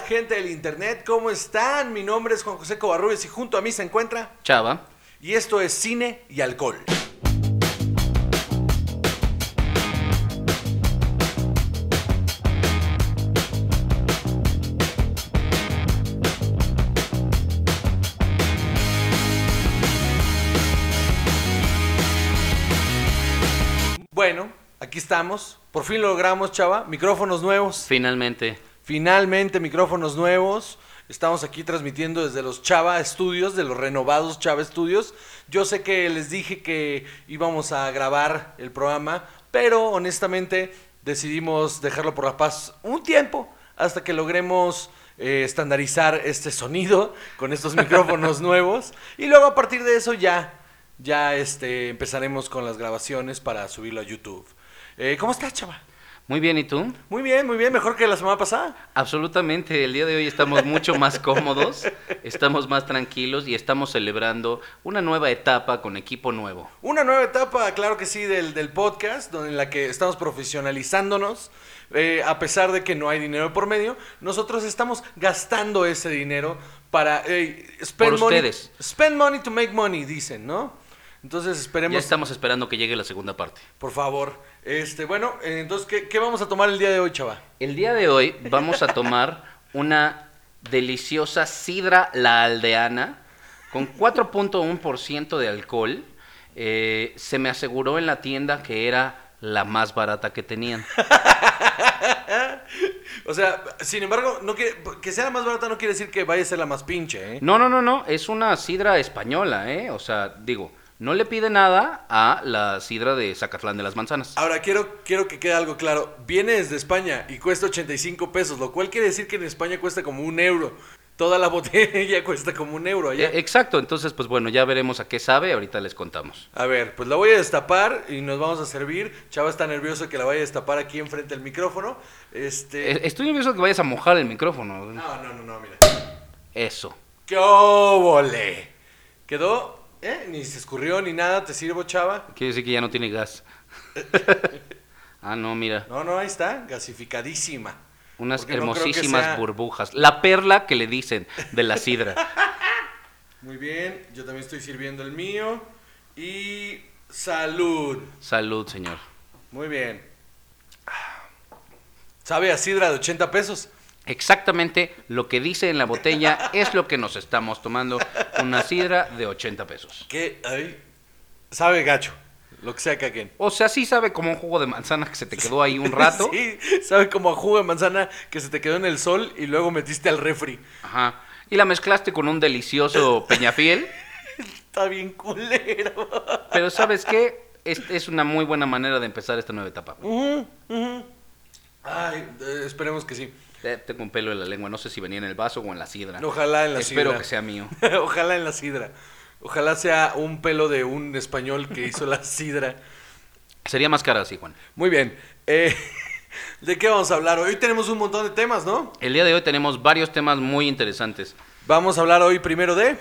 Gente del internet, ¿cómo están? Mi nombre es Juan José Covarrubias y junto a mí se encuentra Chava. y esto es Cine y Alcohol. Bueno, aquí estamos. Por fin lo logramos, chava. Micrófonos nuevos. Finalmente. Finalmente, micrófonos nuevos. Estamos aquí transmitiendo desde los Chava Studios, de los renovados Chava Studios. Yo sé que les dije que íbamos a grabar el programa, pero honestamente decidimos dejarlo por la paz un tiempo hasta que logremos eh, estandarizar este sonido con estos micrófonos nuevos. Y luego a partir de eso ya, ya este, empezaremos con las grabaciones para subirlo a YouTube. Eh, ¿Cómo estás, Chava? Muy bien, ¿y tú? Muy bien, muy bien, mejor que la semana pasada. Absolutamente. El día de hoy estamos mucho más cómodos, estamos más tranquilos y estamos celebrando una nueva etapa con equipo nuevo. Una nueva etapa, claro que sí, del, del podcast, donde, en la que estamos profesionalizándonos. Eh, a pesar de que no hay dinero por medio, nosotros estamos gastando ese dinero para... eh, spend Por money- ustedes. Spend money to make money, dicen, ¿no? Entonces esperemos, Ya estamos esperando que llegue la segunda parte. por favor. Este, bueno, entonces, ¿qué, qué vamos a tomar el día de hoy, chava? El día de hoy vamos a tomar una deliciosa sidra la aldeana con 4.1% de alcohol. Eh, se me aseguró en la tienda que era la más barata que tenían. O sea, sin embargo, no quiere, que sea la más barata no quiere decir que vaya a ser la más pinche, ¿eh? No, no, no, no, es una sidra española, ¿eh? O sea, digo, no le pide nada a la sidra de Zacatlán de las Manzanas. Ahora, quiero, quiero que quede algo claro. Viene desde España y cuesta 85 pesos, lo cual quiere decir que en España cuesta como un euro. Toda la botella cuesta como un euro allá. Eh, exacto, entonces, pues bueno, ya veremos a qué sabe, ahorita les contamos. A ver, pues la voy a destapar y nos vamos a servir. Chava está nervioso que la vaya a destapar aquí enfrente del micrófono. Este... Eh, Estoy nervioso que vayas a mojar el micrófono. No, no, no, no, mira. Eso. ¡Qué! Quedó, ¿eh? Ni se escurrió ni nada. ¿Te sirvo, Chava? Quiere decir que ya no tiene gas. ah, no, mira. No, no, ahí está. Gasificadísima. Unas Porque no hermosísimas sea- burbujas. La perla que le dicen de la sidra. Muy bien, yo también estoy sirviendo el mío. Y salud. Salud, señor. Muy bien. ¿Sabe a sidra de 80 pesos? Exactamente lo que dice en la botella es lo que nos estamos tomando. Una sidra de 80 pesos. ¿Qué? Ay, sabe gacho. Lo que sea que. O sea, sí sabe como un jugo de manzana que se te quedó ahí un rato. Sí, sabe como a jugo de manzana que se te quedó en el sol y luego metiste al refri. Ajá. Y la mezclaste con un delicioso peñafiel. Está bien culero. Pero ¿sabes qué? Es, es una muy buena manera de empezar esta nueva etapa. Ujú. Ay, eh, esperemos que sí. Eh, Tengo un pelo en la lengua, no sé si venía en el vaso o en la sidra. Ojalá en la Espero sidra. que sea mío. Ojalá en la sidra. Ojalá sea un pelo de un español que hizo la sidra. Sería más cara así, Juan. Muy bien. eh, ¿De qué vamos a hablar? Hoy tenemos un montón de temas, ¿no? El día de hoy tenemos varios temas muy interesantes. Vamos a hablar hoy primero de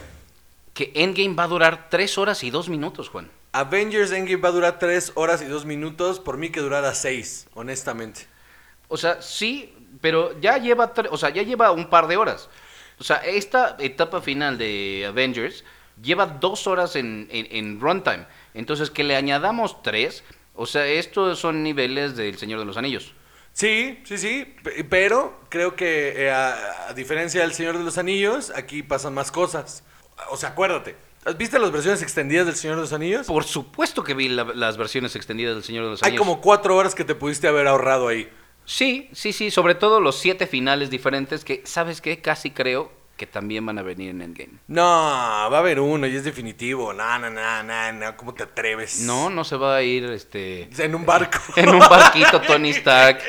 Que Endgame va a durar 3 horas y 2 minutos, Juan. Avengers Endgame va a durar 3 horas y 2 minutos. Por mí que durara 6, honestamente. O sea, sí, pero ya lleva, o sea, ya lleva un par de horas. O sea, esta etapa final de Avengers lleva dos horas en, en, en runtime. Entonces, que le añadamos tres, o sea, estos son niveles del Señor de los Anillos. Sí, sí, sí, pe- pero creo que eh, a, a diferencia del Señor de los Anillos, aquí pasan más cosas. O sea, acuérdate, ¿viste las versiones extendidas del Señor de los Anillos? Por supuesto que vi la- las versiones extendidas del Señor de los Hay Anillos. como cuatro horas que te pudiste haber ahorrado ahí. Sí, sí, sí, sobre todo los siete finales diferentes que, ¿sabes qué? Casi creo que también van a venir en Endgame. No, va a haber uno y es definitivo. No, no, no, no, no, ¿cómo te atreves? No, no se va a ir este En un barco. en un barquito Tony Stark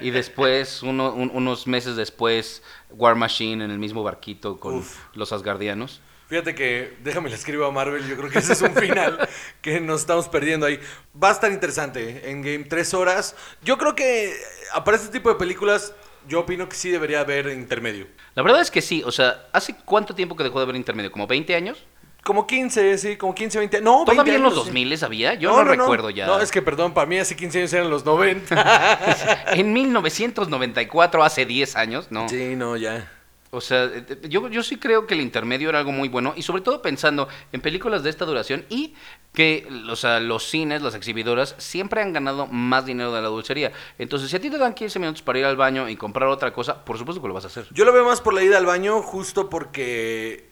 y después uno- un- unos meses después War Machine en el mismo barquito con Uf. los Asgardianos. Fíjate que, déjame le escribo a Marvel, yo creo que ese es un final que nos estamos perdiendo ahí. Va a estar interesante, en Game tres horas. Yo creo que eh, para este tipo de películas, yo opino que sí debería haber intermedio. La verdad es que sí, o sea, ¿hace cuánto tiempo que dejó de haber intermedio? ¿Como 20 años? Como 15, sí, como 15, 20. No, 20 ¿Todavía en los años, sí. 2000 había? Yo no, recuerdo ya. No, es que perdón, para mí hace 15 años eran los 90. En 1994, hace 10 años, ¿no? sí, no, ya. O sea, eh, eh, yo, yo sí creo que el intermedio era algo muy bueno y sobre todo pensando en películas de esta duración y que o sea, los cines, las exhibidoras, siempre han ganado más dinero de la dulcería. Entonces, si a ti te dan 15 minutos para ir al baño y comprar otra cosa, por supuesto que lo vas a hacer. Yo lo veo más por la ida al baño, justo porque,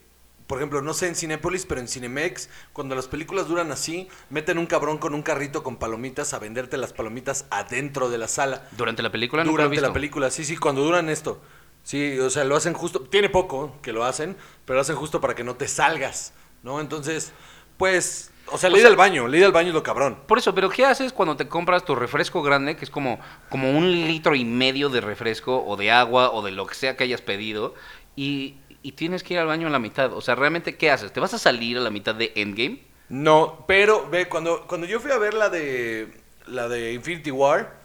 por ejemplo, no sé en Cinépolis, pero en Cinemex, cuando las películas duran así, meten un cabrón con un carrito con palomitas a venderte las palomitas adentro de la sala. Durante la película Durante la visto. película, sí, sí, cuando duran esto. Sí, o sea, lo hacen justo, tiene poco que lo hacen, pero lo hacen justo para que no te salgas, ¿no? Entonces, pues, o sea, O ida sea- al baño, la ida al baño es lo cabrón. Por eso, pero ¿qué haces cuando te compras tu refresco grande, que es como, como un litro y medio de refresco o de agua o de lo que sea que hayas pedido, y, y tienes que ir al baño a la mitad? O sea, ¿realmente qué haces? ¿Te vas a salir a la mitad de Endgame? No, pero ve, cuando, cuando yo fui a ver la de la de Infinity War,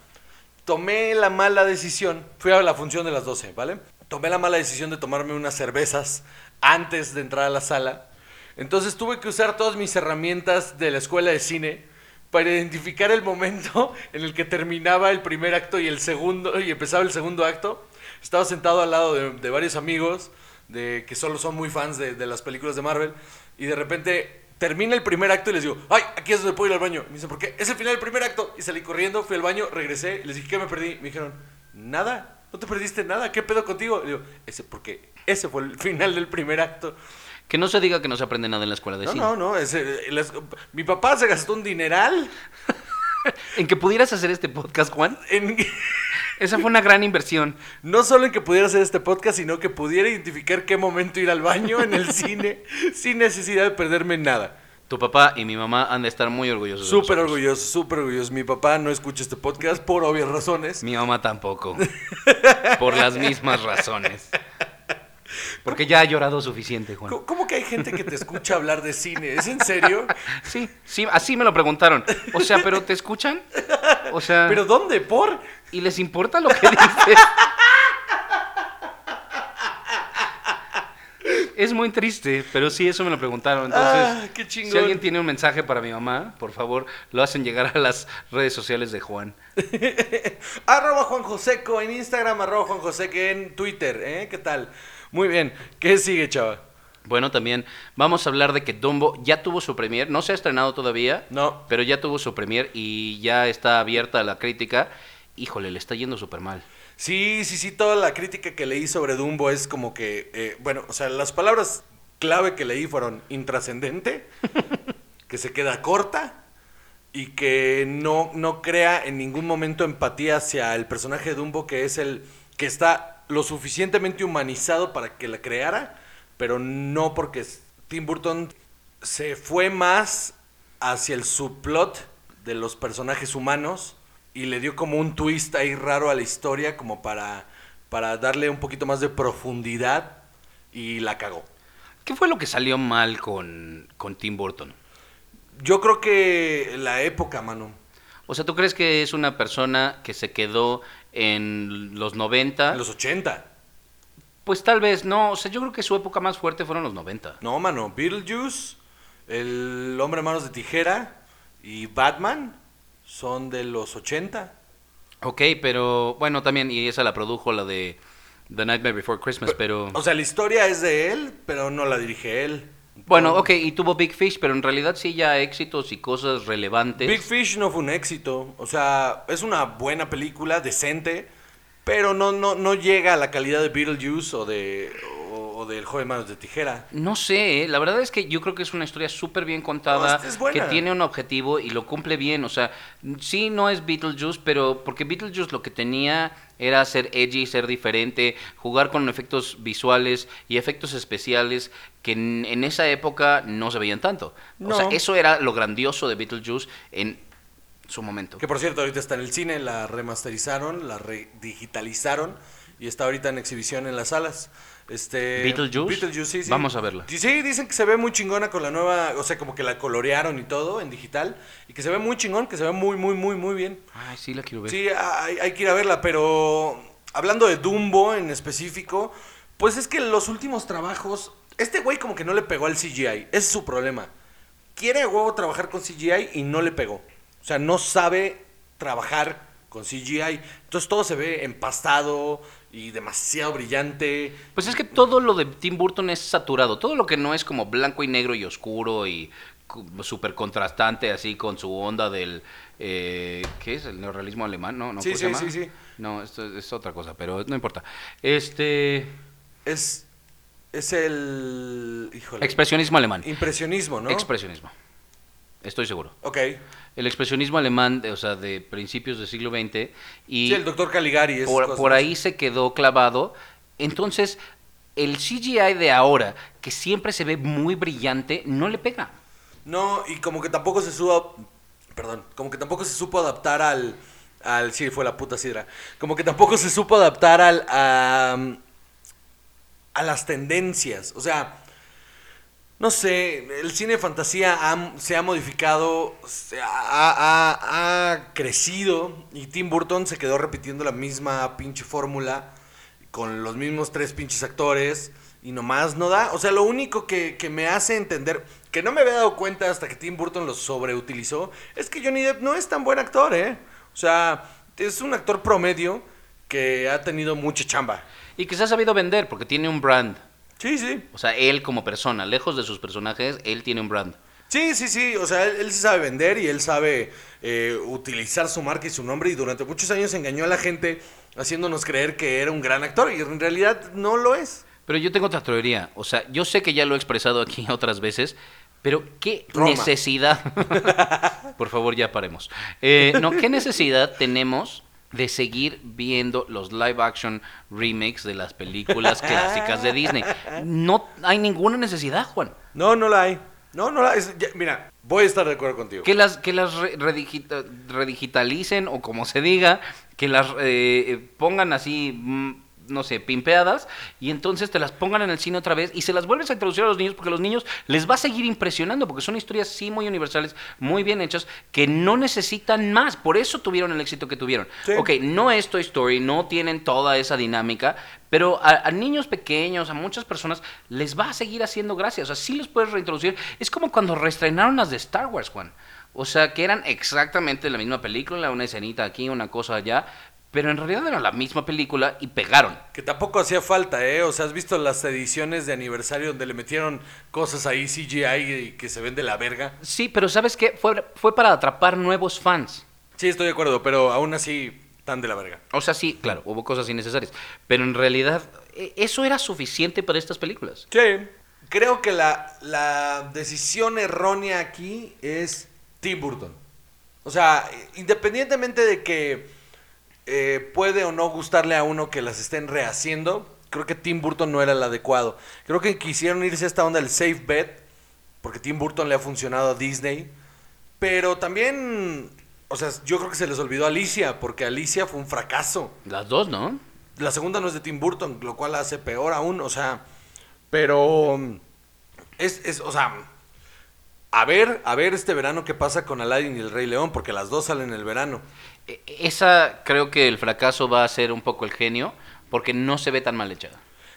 tomé la mala decisión, fui a la función de las 12, ¿vale? Tomé la mala decisión de tomarme unas cervezas antes de entrar a la sala. Entonces tuve que usar todas mis herramientas de la escuela de cine para identificar el momento en el que terminaba el primer acto y el segundo y empezaba el segundo acto. Estaba sentado al lado de, varios amigos de que solo son muy fans de las películas de Marvel y de repente termina el primer acto y les digo, ay, aquí es donde puedo ir al baño. Me dicen, ¿por qué? Es el final del primer acto. Y salí corriendo, fui al baño, regresé, les dije, ¿qué me perdí? Me dijeron, nada, no te perdiste nada, ¿qué pedo contigo? Y digo, ese, porque ese fue el final del primer acto. Que no se diga que no se aprende nada en la escuela de No, cine. no, no, ese, las- mi papá se gastó un dineral En que pudieras hacer este podcast, Juan, en... esa fue una gran inversión. No solo en que pudiera hacer este podcast, sino que pudiera identificar qué momento ir al baño en el cine sin necesidad de perderme nada. Tu papá y mi mamá han de estar muy orgullosos. de Súper nosotros. orgulloso, súper orgulloso. Mi papá no escucha este podcast por obvias razones. Mi mamá tampoco. Por las mismas razones. Porque ya ha llorado suficiente, Juan. ¿Cómo- ¿Cómo que hay gente que te escucha hablar de cine? ¿Es en serio? Sí, sí, así me lo preguntaron. O sea, ¿pero te escuchan? O sea, ¿Pero dónde? ¿Por? ¿y les importa lo que dices? Es muy triste, pero sí, eso me lo preguntaron. Entonces, Ah, qué si alguien tiene un mensaje para mi mamá, por favor, lo hacen llegar a las redes sociales de Juan. arroba Juan Joseco en Instagram, arroba Juan Joseco en Twitter, ¿eh? ¿Qué tal? Muy bien. ¿Qué sigue, chava? Bueno, también vamos a hablar de que Dumbo ya tuvo su premier, no se ha estrenado todavía, No. pero ya tuvo su premier y ya está abierta a la crítica. Híjole, le está yendo súper mal. Sí, sí, sí, toda la crítica que leí sobre Dumbo es como que, eh, bueno, o sea, las palabras clave que leí fueron intrascendente, que se queda corta y que no, no crea en ningún momento empatía hacia el personaje de Dumbo, que es el que está lo suficientemente humanizado para que la creara, pero no porque Tim Burton se fue más hacia el subplot de los personajes humanos y le dio como un twist ahí raro a la historia como para, para darle un poquito más de profundidad y la cagó. ¿Qué fue lo que salió mal con, con Tim Burton? Yo creo que la época, mano. O sea, ¿tú crees que es una persona que se quedó en los 90? En los 80. Pues tal vez no. O sea, yo creo que su época más fuerte fueron los 90. No, mano. Beetlejuice, El Hombre Manos de Tijera y Batman son de los 80. Ok, pero bueno, también, y esa la produjo la de The Nightmare Before Christmas, pero... O sea, la historia es de él, pero no la dirige él. Bueno, ok, y tuvo Big Fish, pero en realidad sí ya éxitos y cosas relevantes. Big Fish no fue un éxito. O sea, es una buena película, decente, pero no, no, no llega a la calidad de Beetlejuice o de o, del Joven Manos de Tijera. No sé, ¿eh? la verdad es que yo creo que es una historia súper bien contada, No, es- es buena. que tiene un objetivo y lo cumple bien. O sea, sí no es Beetlejuice, pero porque Beetlejuice lo que tenía era ser edgy, ser diferente, jugar con efectos visuales y efectos especiales que en, en esa época no se veían tanto. O sea, eso era lo grandioso de Beetlejuice en su momento. Que por cierto, ahorita está en el cine, la remasterizaron, la redigitalizaron y está ahorita en exhibición en las salas. Este, ¿Beetlejuice? Beetlejuice, sí, sí. Vamos a verla. Sí, dicen que se ve muy chingona con la nueva, o sea, como que la colorearon y todo en digital y que se ve muy chingón, que se ve muy, muy, muy, muy bien. Ay, sí, la quiero ver. Sí, hay, hay que ir a verla, pero hablando de Dumbo en específico, pues es que los últimos trabajos Este güey como que no le pegó al CGI. Ese es su problema. Quiere a huevo trabajar con CGI y no le pegó. O sea, no sabe trabajar con CGI. Entonces todo se ve empastado y demasiado brillante. Pues es que todo lo de Tim Burton es saturado. Todo lo que no es como blanco y negro y oscuro y súper contrastante, así con su onda del. Eh, ¿Qué es? ¿El neorrealismo alemán? No, no Sí, ¿cómo se sí, llama? sí, sí. No, esto es otra cosa, pero no importa. Este. Es, es el... Híjole. Expresionismo alemán. Impresionismo, ¿no? Expresionismo. Estoy seguro. ok. El expresionismo alemán, de- o sea, de principios del siglo XX. Y Sí, el doctor Caligari. por, por ahí se quedó clavado. Entonces, el CGI de ahora, que siempre se ve muy brillante, no le pega. No, y como que tampoco se supo... Perdón. Como que tampoco se supo adaptar al... al sí, fue la puta sidra. Como que tampoco se supo adaptar al... A, a las tendencias. O sea... No sé, el cine de fantasía se ha modificado, se ha crecido y Tim Burton se quedó repitiendo la misma pinche fórmula con los mismos tres pinches actores y nomás no da. O sea, lo único que, que me hace entender, que no me había dado cuenta hasta que Tim Burton lo sobreutilizó, es que Johnny Depp no es tan buen actor, ¿eh? O sea, es un actor promedio que ha tenido mucha chamba. Y que se ha sabido vender, porque tiene un brand. Sí, sí. O sea, él como persona, lejos de sus personajes, él tiene un brand. Sí, sí, sí. O sea, él, sí sabe vender y él sabe eh, utilizar su marca y su nombre. Y durante muchos años engañó a la gente haciéndonos creer que era un gran actor. Y en realidad no lo es. Pero yo tengo otra teoría. O sea, yo sé que ya lo he expresado aquí otras veces, pero ¿qué Roma. necesidad? Por favor, ya paremos. Eh, no, ¿qué necesidad tenemos de seguir viendo los live action remakes de las películas clásicas de Disney? No hay ninguna necesidad, Juan. No, no la hay. No, no la hay. Mira, voy a estar de acuerdo contigo. Que las, que las re- redigita- redigitalicen o como se diga, que las eh, pongan así, mm, no sé, pimpeadas y entonces te las pongan en el cine otra vez y se las vuelves a introducir a los niños porque a los niños les va a seguir impresionando porque son historias sí muy universales, muy bien hechas, que no necesitan más. Por eso tuvieron el éxito que tuvieron. Sí. Ok, no es Toy Story, no tienen toda esa dinámica, pero a, a niños pequeños, a muchas personas, les va a seguir haciendo gracia. O sea, sí los puedes reintroducir. Es como cuando reestrenaron las de Star Wars, Juan. O sea, que eran exactamente la misma película, una escenita aquí, una cosa allá, pero en realidad era la misma película y pegaron. Que tampoco hacía falta, ¿eh? O sea, ¿has visto las ediciones de aniversario donde le metieron cosas ahí CGI y que se ven de la verga? Sí, pero ¿sabes qué? Fue, fue para atrapar nuevos fans. Sí, estoy de acuerdo, pero aún así, tan de la verga. O sea, sí, claro, hubo cosas innecesarias, pero en realidad e- eso era suficiente para estas películas. Sí. Creo que la, la decisión errónea aquí es Tim Burton. O sea, independientemente de que eh, puede o no gustarle a uno que las estén rehaciendo, creo que Tim Burton no era el adecuado. Creo que quisieron irse a esta onda del safe bet, porque Tim Burton le ha funcionado a Disney. Pero también, o sea, yo creo que se les olvidó a Alicia, porque Alicia fue un fracaso. Las dos, ¿no? La segunda no es de Tim Burton, lo cual la hace peor aún, o sea, pero es, es, o sea, a ver, a ver este verano qué pasa con Aladdin y el Rey León, porque las dos salen en el verano. E- Esa creo que el fracaso va a ser un poco el genio, porque no se ve tan mal hecha.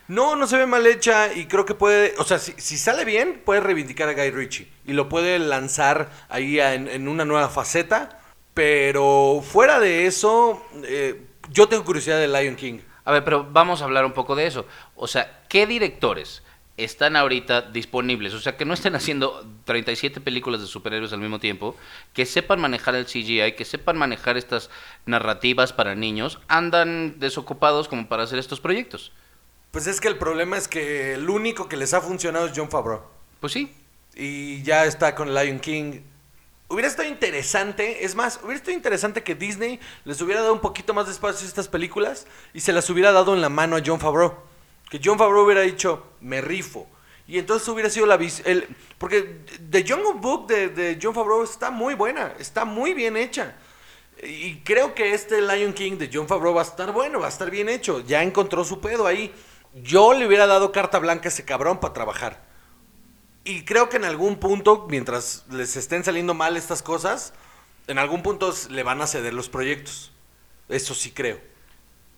No, no se ve mal hecha y creo que puede, o sea, si, si sale bien, puede reivindicar a Guy Ritchie y lo puede lanzar ahí a- en, en una nueva faceta, pero fuera de eso, eh, yo tengo curiosidad de Lion King. A ver, pero vamos a hablar un poco de eso. O sea, ¿qué directores están ahorita disponibles? O sea, que no estén haciendo 37 películas de superhéroes al mismo tiempo, que sepan manejar el CGI, que sepan manejar estas narrativas para niños, andan desocupados como para hacer estos proyectos. Pues es que el problema es que el único que les ha funcionado es John Favreau. Pues sí, y ya está con Lion King. Hubiera estado interesante, es más, hubiera estado interesante que Disney les hubiera dado un poquito más de espacio a estas películas y se las hubiera dado en la mano a John Favreau. Que John Favreau hubiera dicho, me rifo. Y entonces hubiera sido la el Porque The Jungle Book de, de John Favreau está muy buena, está muy bien hecha. Y creo que este Lion King de John Favreau va a estar bueno, va a estar bien hecho. Ya encontró su pedo ahí. Yo le hubiera dado carta blanca a ese cabrón para trabajar. Y creo que en algún punto, mientras les estén saliendo mal estas cosas, en algún punto le van a ceder los proyectos. Eso sí creo.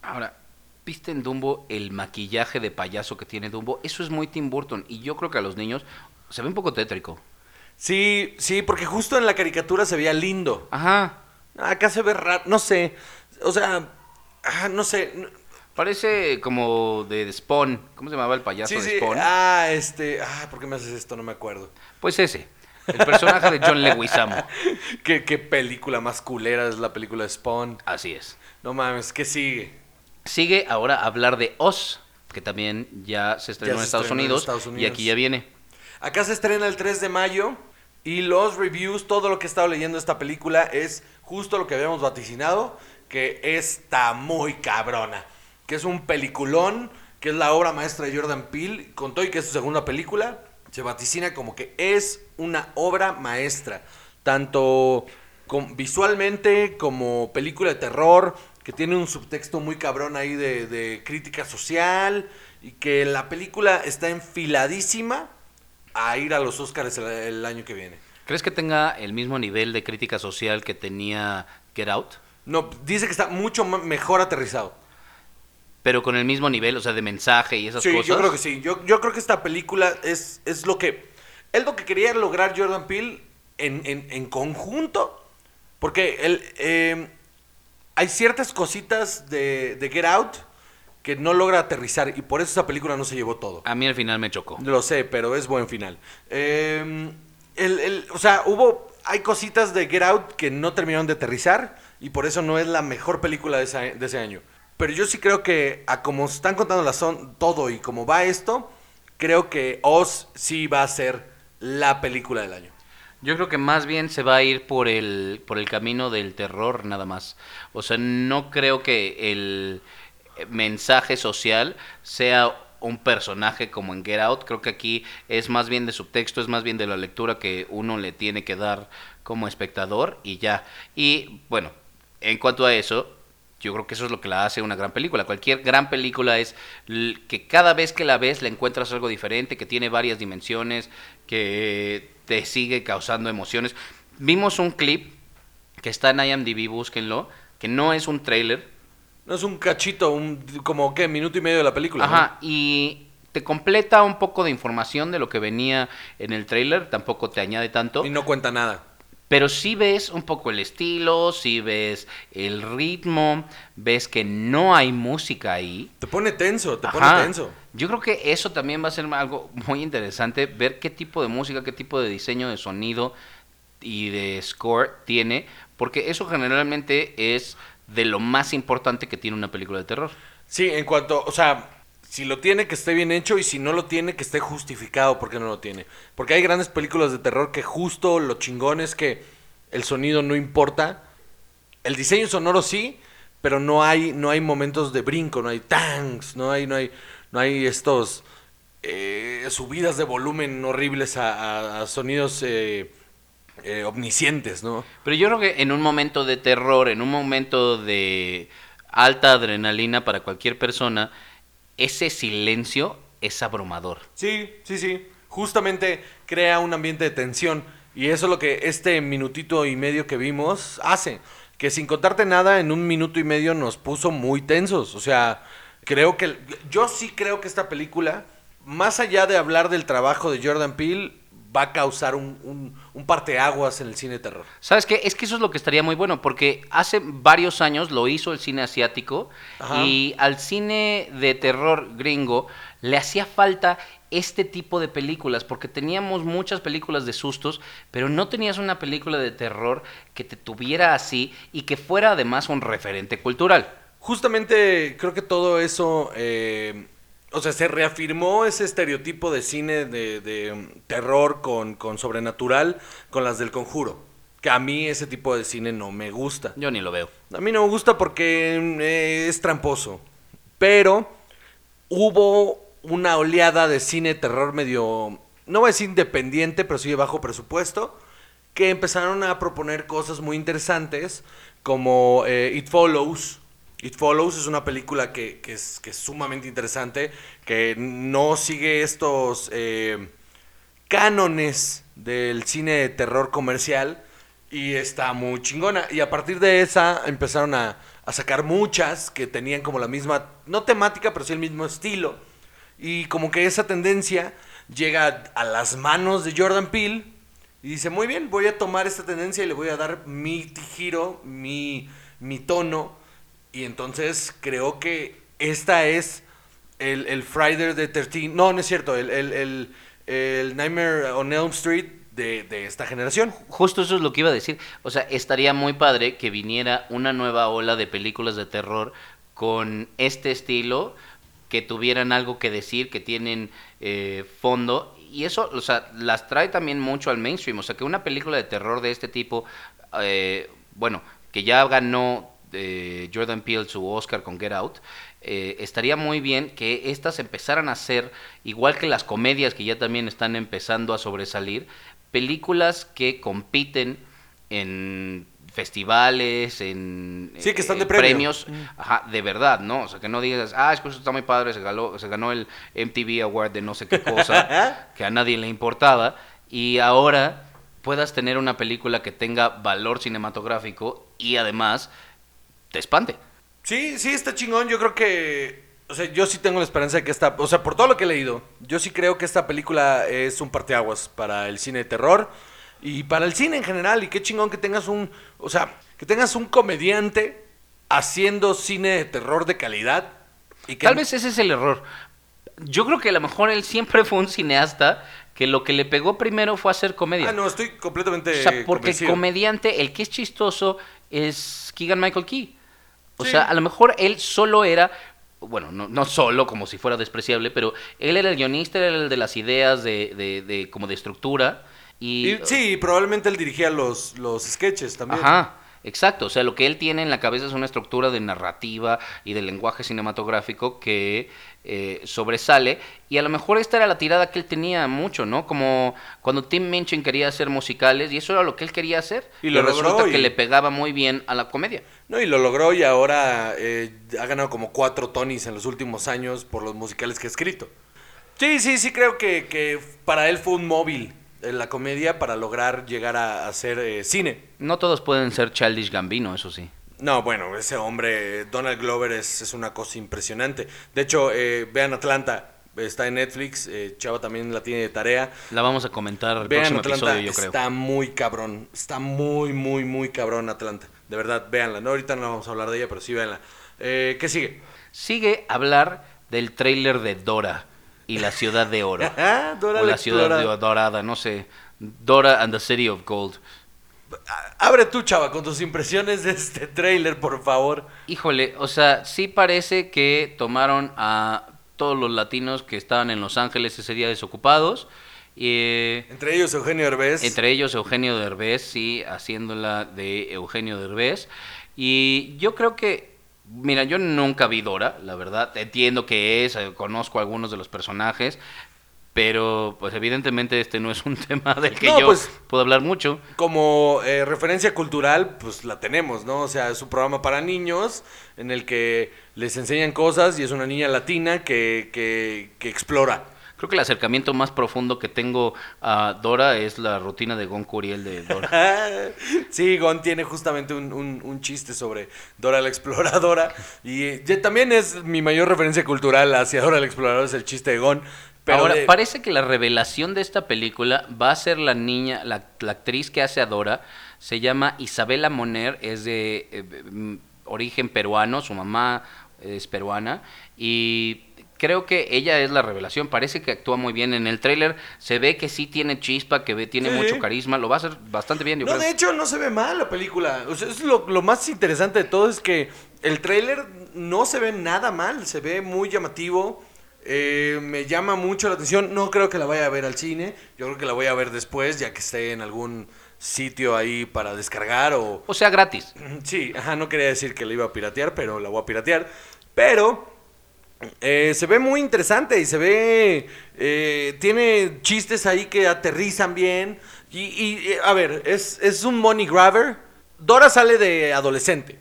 Ahora, ¿Viste en Dumbo el maquillaje de payaso que tiene Dumbo? Eso es muy Tim Burton y yo creo que a los niños se ve un poco tétrico. Sí, sí, porque justo en la caricatura se veía lindo. Ajá. Acá se ve raro, no sé. O sea, ah, no sé. Parece como de Spawn. ¿Cómo se llamaba el payaso Sí, de. Spawn? Ah, este. Ah, ¿por qué me haces esto? No me acuerdo. Pues ese. El personaje de John Leguizamo. ¿Qué, qué película más culera es la película de Spawn. Así es. No mames, ¿qué sigue? Sigue ahora hablar de Oz, que también ya se estrenó, Ya se en, Estados estrenó en Unidos, y aquí ya viene. Acá se estrena el 3 de mayo y los reviews, todo lo que he estado leyendo de esta película es justo lo que habíamos vaticinado, que está muy cabrona, que es un peliculón, que es la obra maestra de Jordan Peele, con todo y que es su segunda película, se vaticina como que es una obra maestra, tanto con- visualmente como película de terror, que tiene un subtexto muy cabrón ahí de, de crítica social y que la película está enfiladísima a ir a los Oscars el, el año que viene. ¿Crees que tenga el mismo nivel de crítica social que tenía Get Out? No, dice que está mucho mejor aterrizado. Pero con el mismo nivel, o sea, de mensaje y esas Sí, cosas. yo creo que sí. Yo, yo creo que esta película es, es lo que es lo que quería lograr Jordan Peele en, en- en conjunto. Porque él, eh, hay ciertas cositas de, de Get Out que no logra aterrizar y por eso esa película no se llevó todo. A mí al final me chocó. Lo sé, pero es buen final. Eh, el- el- o sea, hubo. Hay cositas de Get Out que no terminaron de aterrizar y por eso no es la mejor película de, esa- de ese año. Pero yo sí creo que, a como están contando la son, todo y como va esto, creo que Oz sí va a ser la película del año. Yo creo que más bien se va a ir por el, por el camino del terror nada más. O sea, no creo que el mensaje social sea un personaje como en Get Out. Creo que aquí es más bien de subtexto, es más bien de la lectura que uno le tiene que dar como espectador y ya. Y bueno, en cuanto a eso, yo creo que eso es lo que la hace una gran película. Cualquier gran película es que cada vez que la ves le encuentras algo diferente, que tiene varias dimensiones, que te sigue causando emociones. Vimos un clip que está en IMDb, búsquenlo, que no es un trailer. No es un cachito, un, como, ¿qué? Minuto y medio de la película. ¿no? Ajá, y te completa un poco de información de lo que venía en el trailer, tampoco te añade tanto. Y no cuenta nada. Pero sí ves un poco el estilo, sí ves el ritmo, ves que no hay música ahí. Te pone tenso, te Ajá. pone tenso. Yo creo que eso también va a ser algo muy interesante, ver qué tipo de música, qué tipo de diseño de sonido y de score tiene, porque eso generalmente es de lo más importante que tiene una película de terror. Sí, en cuanto, o sea, si lo tiene que esté bien hecho y si no lo tiene que esté justificado porque no lo tiene. Porque hay grandes películas de terror que justo lo chingón es que el sonido no importa. El diseño sonoro sí, pero no hay no hay momentos de brinco, no hay tanks, no hay no hay no hay estos eh, subidas de volumen horribles a, a- a sonidos eh, eh, omniscientes, ¿no? Pero yo creo que en un momento de terror, en un momento de alta adrenalina para cualquier persona, ese silencio es abrumador. Sí, sí, sí. Justamente crea un ambiente de tensión. Y eso es lo que este minutito y medio que vimos hace. Que sin contarte nada, en un minuto y medio nos puso muy tensos. O sea, creo que. Yo sí creo que esta película, más allá de hablar del trabajo de Jordan Peele, va a causar un, un, un parteaguas en el cine de terror. ¿Sabes qué? Es que eso es lo que estaría muy bueno, porque hace varios años lo hizo el cine asiático Ajá. y al cine de terror gringo le hacía falta este tipo de películas, porque teníamos muchas películas de sustos, pero no tenías una película de terror que te tuviera así y que fuera además un referente cultural. Justamente creo que todo eso, eh, o sea, se reafirmó ese estereotipo de cine de, de, um, terror con, con sobrenatural con las del conjuro. Que a mí ese tipo de cine no me gusta. Yo ni lo veo. A mí no me gusta porque eh, es tramposo. Pero hubo una oleada de cine terror medio, no voy a decir independiente, pero sí de bajo presupuesto, que empezaron a proponer cosas muy interesantes como eh, It Follows. It Follows es una película que, es, sumamente interesante, que no sigue estos eh, cánones del cine de terror comercial y está muy chingona. Y a partir de esa empezaron a, sacar muchas que tenían como la misma, no temática, pero sí el mismo estilo. Y como que esa tendencia llega a las manos de Jordan Peele y dice, muy bien, voy a tomar esta tendencia y le voy a dar mi giro, mi tono. Y entonces creo que esta es el, el Friday the 13, no, no es cierto, el, el, el, Nightmare on Elm Street de, de esta generación. Justo eso es lo que iba a decir. O sea, estaría muy padre que viniera una nueva ola de películas de terror con este estilo, que tuvieran algo que decir, que tienen eh, fondo. Y eso, o sea, las trae también mucho al mainstream. O sea, que una película de terror de este tipo, eh, bueno, que ya ganó eh, Jordan Peele su Oscar con Get Out, eh, estaría muy bien que estas empezaran a ser, igual que las comedias que ya también están empezando a sobresalir, películas que compiten en festivales, en Sí, que están eh, de premio. premios, ajá, de verdad, ¿no? O sea, que no digas, ah, es que eso está muy padre, se ganó, se ganó el MTV Award de no sé qué cosa, que a nadie le importaba, y ahora puedas tener una película que tenga valor cinematográfico y además te espante. Sí, sí, está chingón. Yo creo que. O sea, yo sí tengo la esperanza de que esta. O sea, por todo lo que he leído, yo sí creo que esta película es un parteaguas para el cine de terror y para el cine en general. Y qué chingón que tengas un. O sea, que tengas un comediante haciendo cine de terror de calidad. Y que Tal vez ese es el error. Yo creo que a lo mejor él siempre fue un cineasta que lo que le pegó primero fue hacer comedia. Ah, no, estoy completamente. o sea, porque comediante, el que es chistoso es Keegan Michael Key. O Sí. sea, a lo mejor él solo era, bueno, no, no solo como si fuera despreciable, pero él era el guionista, era el de las ideas de, de, de- como de estructura. Y, Y, sí, probablemente él dirigía los, los sketches también. Ajá, exacto. O sea, lo que él tiene en la cabeza es una estructura de narrativa y de lenguaje cinematográfico que eh, sobresale. Y a lo mejor esta era la tirada que él tenía mucho, ¿no? Como cuando Tim Minchin quería hacer musicales y eso era lo que él quería hacer. Y lo resulta logró que y- le pegaba muy bien a la comedia. No, y lo logró y ahora eh, ha ganado como cuatro Tonys en los últimos años por los musicales que ha escrito. Sí, sí, sí creo que, que para él fue un móvil en la comedia para lograr llegar a hacer eh, cine. No todos pueden ser Childish Gambino, eso sí. No, bueno, ese hombre, Donald Glover, es, es una cosa impresionante. De hecho, eh, vean Atlanta, está en Netflix, eh, Chava también la tiene de tarea. La vamos a comentar el Vean próximo Atlanta, episodio, yo creo. está muy cabrón, está muy, muy, muy cabrón Atlanta. De verdad, véanla. No, ahorita no vamos a hablar de ella, pero sí véanla. Eh, ¿Qué sigue? Sigue hablar del tráiler de Dora y la ciudad de oro. Ah, Dora o la la ciudad de dorada, no sé. Dora and the City of Gold. Abre tú, Chava, con tus impresiones de este tráiler, por favor. Híjole, o sea, sí parece que tomaron a todos los latinos que estaban en Los Ángeles ese día desocupados. eh, Entre ellos, Eugenio Herbés. entre ellos Eugenio Derbez, sí, haciéndola de Eugenio Derbez. Y yo creo que, mira, yo nunca vi Dora, la verdad. Entiendo que es, eh, conozco a algunos de los personajes, pero pues evidentemente este no es un tema del que No, yo pues- puedo hablar mucho. Como eh, referencia cultural, pues la tenemos, ¿no? O sea, es un programa para niños en el que les enseñan cosas y es una niña latina que, que, que explora. Creo que el acercamiento más profundo que tengo a Dora es la rutina de Gon Curiel de Dora. sí, Gon tiene justamente un, un- un chiste sobre Dora la Exploradora. Y eh, ya también es mi mayor referencia cultural hacia Dora la Exploradora, es el chiste de Gon. Pero Ahora, de- parece que la revelación de esta película va a ser la niña, la, la actriz que hace a Dora, se llama Isabela Moner, es de eh, mm, origen peruano, su mamá es peruana, y creo que ella es la revelación, parece que actúa muy bien en el tráiler, se ve que sí tiene chispa, que ve- tiene Sí. mucho carisma, lo va a hacer bastante bien, yo No, creo. de hecho no se ve mal la película. O sea, es lo, lo más interesante de todo es que el tráiler no se ve nada mal, se ve muy llamativo. eh, me llama mucho la atención. No creo que la vaya a ver al cine. Yo creo que la voy a ver después, ya que esté en algún sitio ahí para descargar o... O sea, gratis. Sí, ajá, no quería decir que la iba a piratear, pero la voy a piratear. Pero eh, se ve muy interesante y se ve. eh, tiene chistes ahí que aterrizan bien. Y, eh, a ver, es, es un money grabber. Dora sale de adolescente.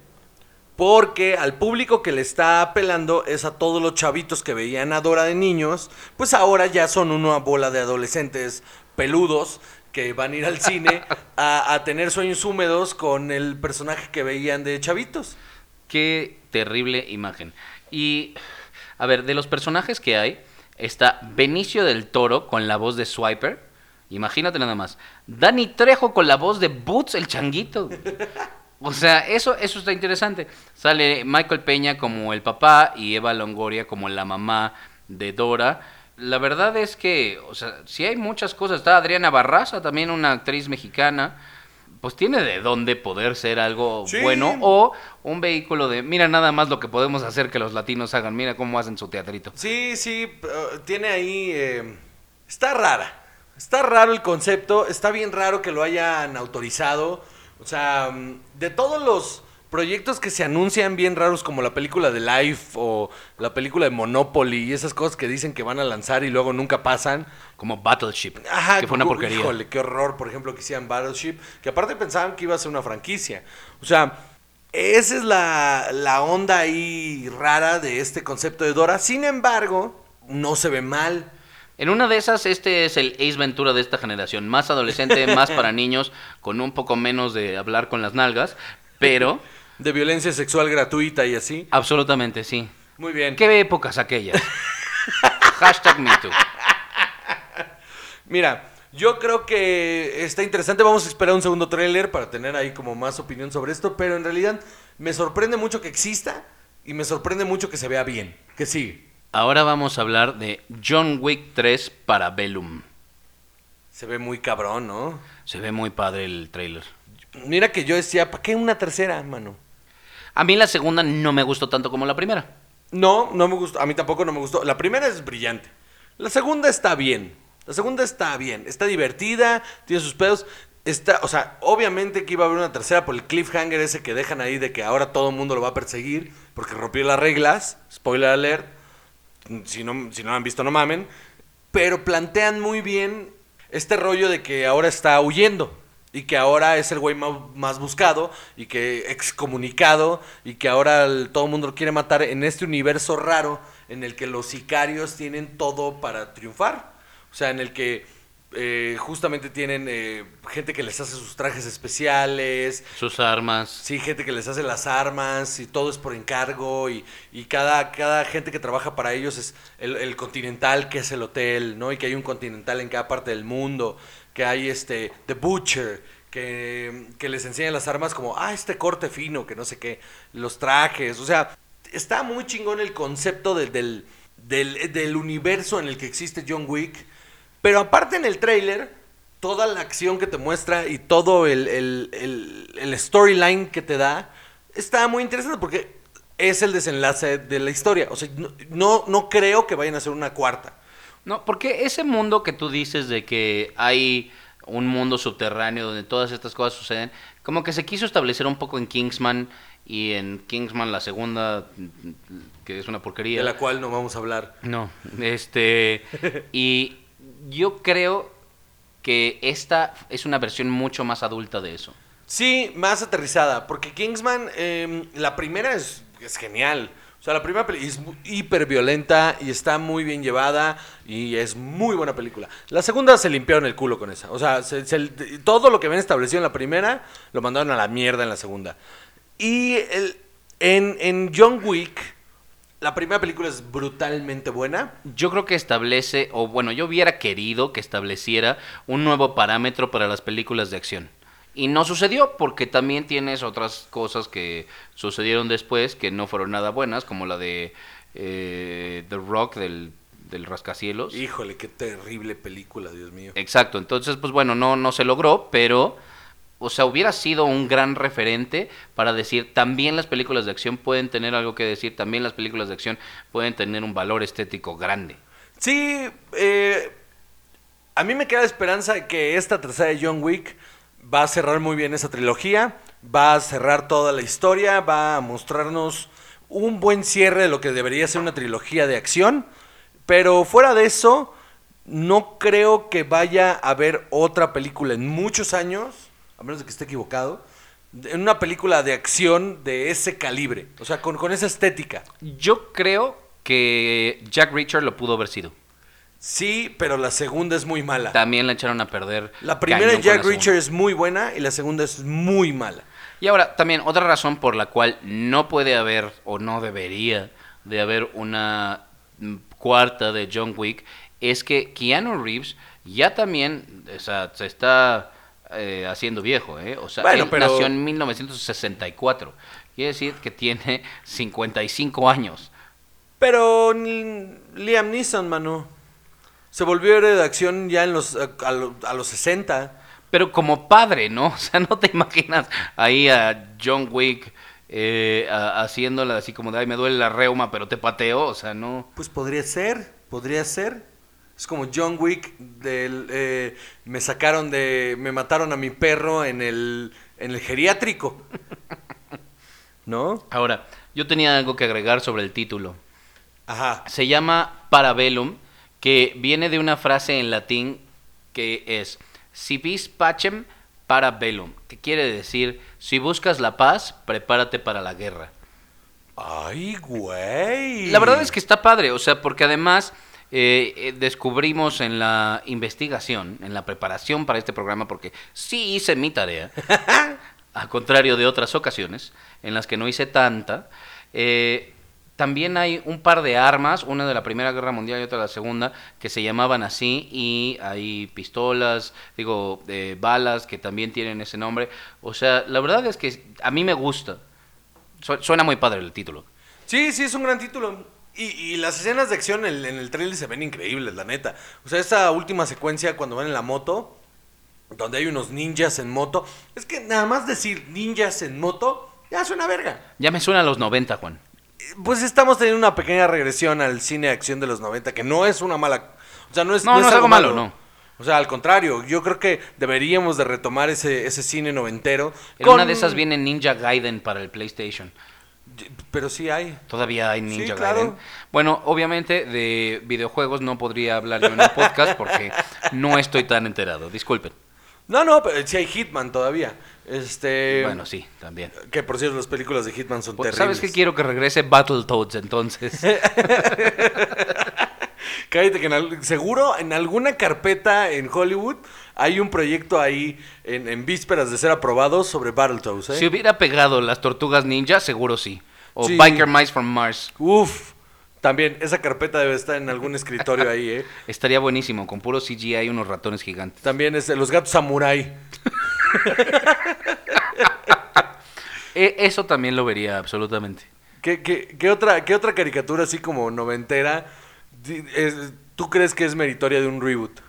Porque al público que le está apelando es a todos los chavitos que veían a Dora de niños, pues ahora ya son una bola de adolescentes peludos que van a ir al cine a, a tener sueños húmedos con el personaje que veían de chavitos. Qué terrible imagen. Y, a ver, de los personajes que hay, está Benicio del Toro con la voz de Swiper. Imagínate nada más. Danny Trejo con la voz de Boots el Changuito. O sea, eso, eso está interesante. Sale Michael Peña como el papá y Eva Longoria como la mamá de Dora. La verdad es que, o sea, si hay muchas cosas. Está Adriana Barraza, también una actriz mexicana. Pues tiene de dónde poder ser algo Sí. bueno o un vehículo de, mira nada más lo que podemos hacer que los latinos hagan, mira cómo hacen su teatrito. Sí, sí, eh, tiene ahí... eh, está rara. Está raro el concepto, está bien raro que lo hayan autorizado. O sea, mm, de todos los proyectos que se anuncian bien raros como la película de Life o la película de Monopoly y esas cosas que dicen que van a lanzar y luego nunca pasan. Como Battleship, Ajá, que fue una porquería. Híjole, qué horror, por ejemplo, que hicieran Battleship, que aparte pensaban que iba a ser una franquicia. O sea, esa es la, la onda ahí rara de este concepto de Dora. Sin embargo, no se ve mal. En una de esas, este es el Ace Ventura de esta generación. Más adolescente, más para niños, con un poco menos de hablar con las nalgas, pero De violencia sexual gratuita y así. absolutamente sí. Muy bien. ¿Qué épocas aquellas? Hashtag MeToo. Mira, yo creo que está interesante. Vamos a esperar un segundo tráiler para tener ahí como más opinión sobre esto. Pero en realidad me sorprende mucho que exista y me sorprende mucho que se vea bien. Que sí. Ahora vamos a hablar de John Wick 3 para Bellum. Se ve muy cabrón, ¿no? Se ve muy padre el trailer. Mira que yo decía, ¿para qué una tercera, mano? A mí la segunda no me gustó tanto como la primera. No, no me gustó. A mí tampoco no me gustó. La primera es brillante. La segunda está bien. La segunda está bien. Está divertida, tiene sus pedos. Está, o sea, obviamente que iba a haber una tercera por el cliffhanger ese que dejan ahí de que ahora todo el mundo lo va a perseguir porque rompió las reglas. Spoiler alert. Si no, si no lo han visto, no mamen. Pero plantean muy bien este rollo de que ahora está huyendo. Y que ahora es el güey más, buscado. Y que excomunicado. Y que ahora el- todo el mundo lo quiere matar en este universo raro. En el que los sicarios tienen todo para triunfar. O sea, en el que eh, justamente tienen eh, gente que les hace sus trajes especiales. Sus armas. Sí, gente que les hace las armas y todo es por encargo y, y cada, cada gente que trabaja para ellos es el, el Continental, que es el hotel, ¿no? Y que hay un Continental en cada parte del mundo, que hay este The Butcher, que, que les enseñan las armas como, ah, este corte fino, que no sé qué, los trajes, o sea, está muy chingón el concepto del, del, del, universo en el que existe John Wick, pero aparte en el tráiler toda la acción que te muestra y todo el, el- el- el storyline que te da está muy interesante porque es el desenlace de la historia. O sea, no, no, no creo que vayan a hacer una cuarta. No, porque ese mundo que tú dices de que hay un mundo subterráneo donde todas estas cosas suceden, como que se quiso establecer un poco en Kingsman y en Kingsman la segunda, que es una porquería. De la cual no vamos a hablar. No, este, y yo creo que esta es una versión mucho más adulta de eso. Sí, más aterrizada, porque Kingsman, eh, la primera es, es genial. O sea, la primera peli es hiper violenta y está muy bien llevada y es muy buena película. La segunda se limpiaron el culo con esa. O sea, se- se- todo lo que habían establecido en la primera lo mandaron a la mierda en la segunda. Y el- en, en John Wick, la primera película es brutalmente buena. Yo creo que establece, o bueno, yo hubiera querido que estableciera un nuevo parámetro para las películas de acción. Y no sucedió porque también tienes otras cosas que sucedieron después que no fueron nada buenas, como la de eh, The Rock del, del rascacielos. Híjole, qué terrible película, Dios mío. Exacto, entonces pues bueno, no, no se logró, pero, o sea, hubiera sido un gran referente para decir, también las películas de acción pueden tener algo que decir, también las películas de acción pueden tener un valor estético grande. Sí, eh, a mí me queda esperanza de que esta tercera de John Wick va a cerrar muy bien esa trilogía, va a cerrar toda la historia, va a mostrarnos un buen cierre de lo que debería ser una trilogía de acción, pero fuera de eso, no creo que vaya a haber otra película en muchos años, a menos de que esté equivocado, en una película de acción de ese calibre, o sea, con, con esa estética. Yo creo que Jack Reacher lo pudo haber sido. Sí, pero la segunda es muy mala. También la echaron a perder. La primera de Jack. Reacher es muy buena y la segunda es muy mala. Y ahora, también otra razón por la cual no puede haber o no debería de haber una mm, cuarta de John Wick es que Keanu Reeves ya también o sea, se está eh, haciendo viejo, ¿eh? O sea, Bueno, él pero- nació en 1964. Quiere decir que tiene 55 años. Pero Liam Neeson, mano. Se volvió héroe de acción ya en los, a, a a los 60. Pero como padre, ¿no? O sea, no te imaginas ahí a John Wick eh, a- haciéndola así como de, ay, me duele la reuma, pero te pateo. O sea, no. Pues podría ser, podría ser. Es como John Wick del eh, me sacaron de me mataron a mi perro en el en el geriátrico. ¿No? Ahora, yo tenía algo que agregar sobre el título. Ajá. Se llama Parabellum, que viene de una frase en latín que es Si vis pacem parabellum, que quiere decir si buscas la paz, prepárate para la guerra. Ay, güey. La verdad es que está padre, o sea, porque además eh, eh, descubrimos en la investigación, en la preparación para este programa, porque sí hice mi tarea, a contrario de otras ocasiones en las que no hice tanta, eh, también hay un par de armas, una de la Primera Guerra Mundial y otra de la Segunda, que se llamaban así, y hay pistolas, digo, eh, balas que también tienen ese nombre. O sea, la verdad es que a mí me gusta. Su- Suena muy padre el título. Sí, sí, es un gran título. Y, y las escenas de acción en, en el trailer se ven increíbles, la neta. O sea, esa última secuencia cuando van en la moto, donde hay unos ninjas en moto. Es que nada más decir ninjas en moto, ya suena verga. Ya me suena a los 90, Juan. Pues estamos teniendo una pequeña regresión al cine de acción de los 90, que no es una mala... O sea, no es, No, no es algo malo, no. O sea, al contrario, yo creo que deberíamos de retomar ese, ese cine noventero. En con- una de esas viene Ninja Gaiden para el PlayStation. Pero sí hay. Todavía hay Ninja claro. Gaiden. Bueno, obviamente de videojuegos no podría hablar yo en el podcast porque no estoy tan enterado. Disculpen. No, no, pero sí hay Hitman todavía. Este... Bueno, sí, también. Que por cierto, las películas de Hitman son Pues, terribles. ¿Sabes qué? Quiero que regrese Battletoads entonces. Cállate que en seguro en alguna carpeta en Hollywood hay un proyecto ahí en, en vísperas de ser aprobado sobre Battletoads, ¿eh? Si hubiera pegado las tortugas ninja, seguro sí. O Sí. Biker Mice from Mars. Uf, también esa carpeta debe estar en algún escritorio ahí, ¿eh? Estaría buenísimo, con puro CGI y unos ratones gigantes. También es de los gatos samurai. E- eso también lo vería absolutamente. ¿Qué, qué, qué otra, ¿Qué otra caricatura así como noventera es- tú crees que es meritoria de un reboot?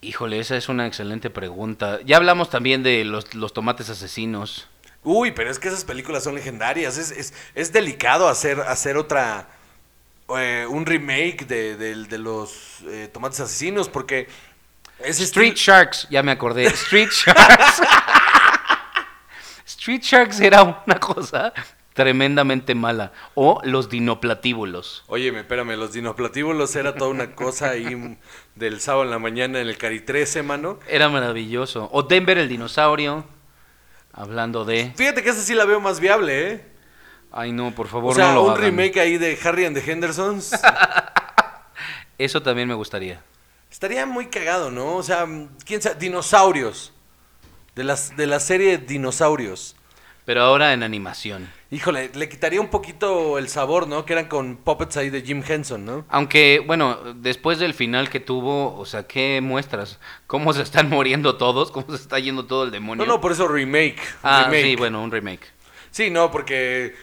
Híjole, esa es una excelente pregunta. Ya hablamos también de los, los tomates asesinos. Uy, pero es que esas películas son legendarias. Es, es, es delicado hacer, hacer otra. eh, un remake de, de- de los eh, tomates asesinos porque. Es Street Sharks, ya me acordé. Street Sharks. Street Sharks era una cosa tremendamente mala. O los dinoplatíbulos. Óyeme, espérame, los dinoplatíbulos era toda una cosa ahí del sábado en la mañana en el Cari 13, mano. Era maravilloso. O Denver el dinosaurio. Hablando de... Fíjate que esa sí la veo más viable, ¿eh? Ay, no, por favor, O sea, no lo un hagan. remake ahí de Harry and the Hendersons. Eso también me gustaría. Estaría muy cagado, ¿no? O sea, quién sabe, dinosaurios. De, las, de la serie Dinosaurios. Pero ahora en animación. Híjole, le quitaría un poquito el sabor, ¿no? Que eran con puppets ahí de Jim Henson, ¿no? Aunque, bueno, después del final que tuvo, o sea, ¿qué muestras? ¿Cómo se están muriendo todos? ¿Cómo se está yendo todo el demonio? No, no, por eso remake. Ah, remake. sí, bueno, un remake. Sí, no, porque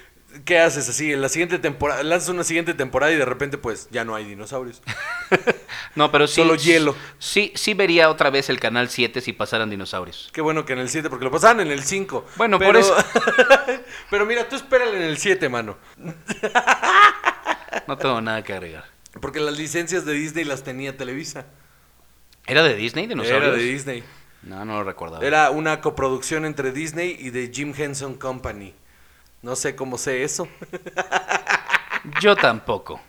¿qué haces así? En la siguiente temporada, lanzas una siguiente temporada y de repente pues ya no hay dinosaurios. No, pero sí. Solo hielo. Sí, sí vería otra vez el canal 7 si pasaran dinosaurios. Qué bueno que en el 7, porque lo pasaban en el 5. Bueno, pero... por eso. pero mira, tú espérale en el 7, mano. No tengo nada que agregar. Porque las licencias de Disney las tenía Televisa. ¿Era de Disney, dinosaurios? Era de Disney. No, no lo recordaba. Era una coproducción entre Disney y de Jim Henson Company. No sé cómo sé eso. Yo tampoco.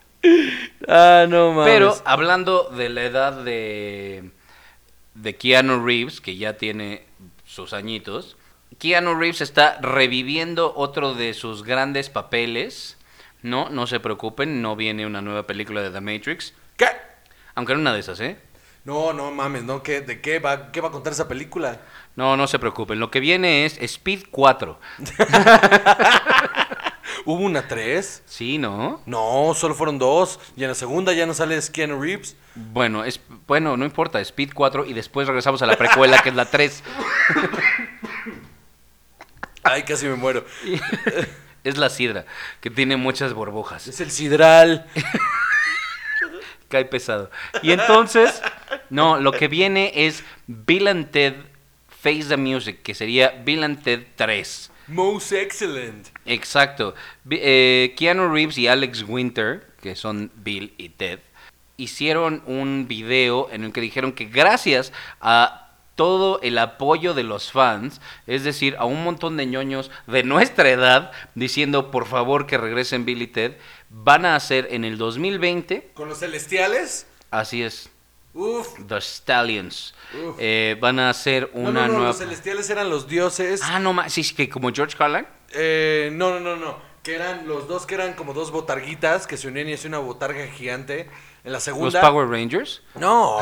ah, no Pero hablando de la edad de, de Keanu Reeves, que ya tiene sus añitos, Keanu Reeves está reviviendo otro de sus grandes papeles. No, no se preocupen, no viene una nueva película de The Matrix. ¿Qué? Aunque era una de esas, ¿eh? No, no mames, ¿no? ¿Qué, ¿De qué va, qué va a contar esa película? No, no se preocupen. Lo que viene es Speed 4. ¿Hubo una 3? Sí, ¿no? No, solo fueron dos. Y en la segunda ya no sale Keanu Reeves. Bueno, es, bueno, no importa, Speed 4 y después regresamos a la precuela que es la 3. Ay, casi me muero. es la sidra, que tiene muchas burbujas. Es el sidral. Cae pesado. Y entonces, no, lo que viene es Bill and Ted Face the Music, que sería Bill and Ted 3. Most excellent. Exacto. Eh, Keanu Reeves y Alex Winter, que son Bill y Ted, hicieron un video en el que dijeron que gracias a todo el apoyo de los fans, es decir, a un montón de ñoños de nuestra edad diciendo por favor que regresen Bill y Ted, van a hacer en el 2020, ¿Con los celestiales? así es, Uf. The Stallions, Uf. eh, van a hacer una no, no, nueva... los celestiales eran los dioses. Ah, no, ma- sí, sí, que como George Carlin. Eh, no, no, no, no. Que eran los dos que eran como dos botarguitas que se unían y hacían una botarga gigante. En la Los segunda. Power Rangers. No,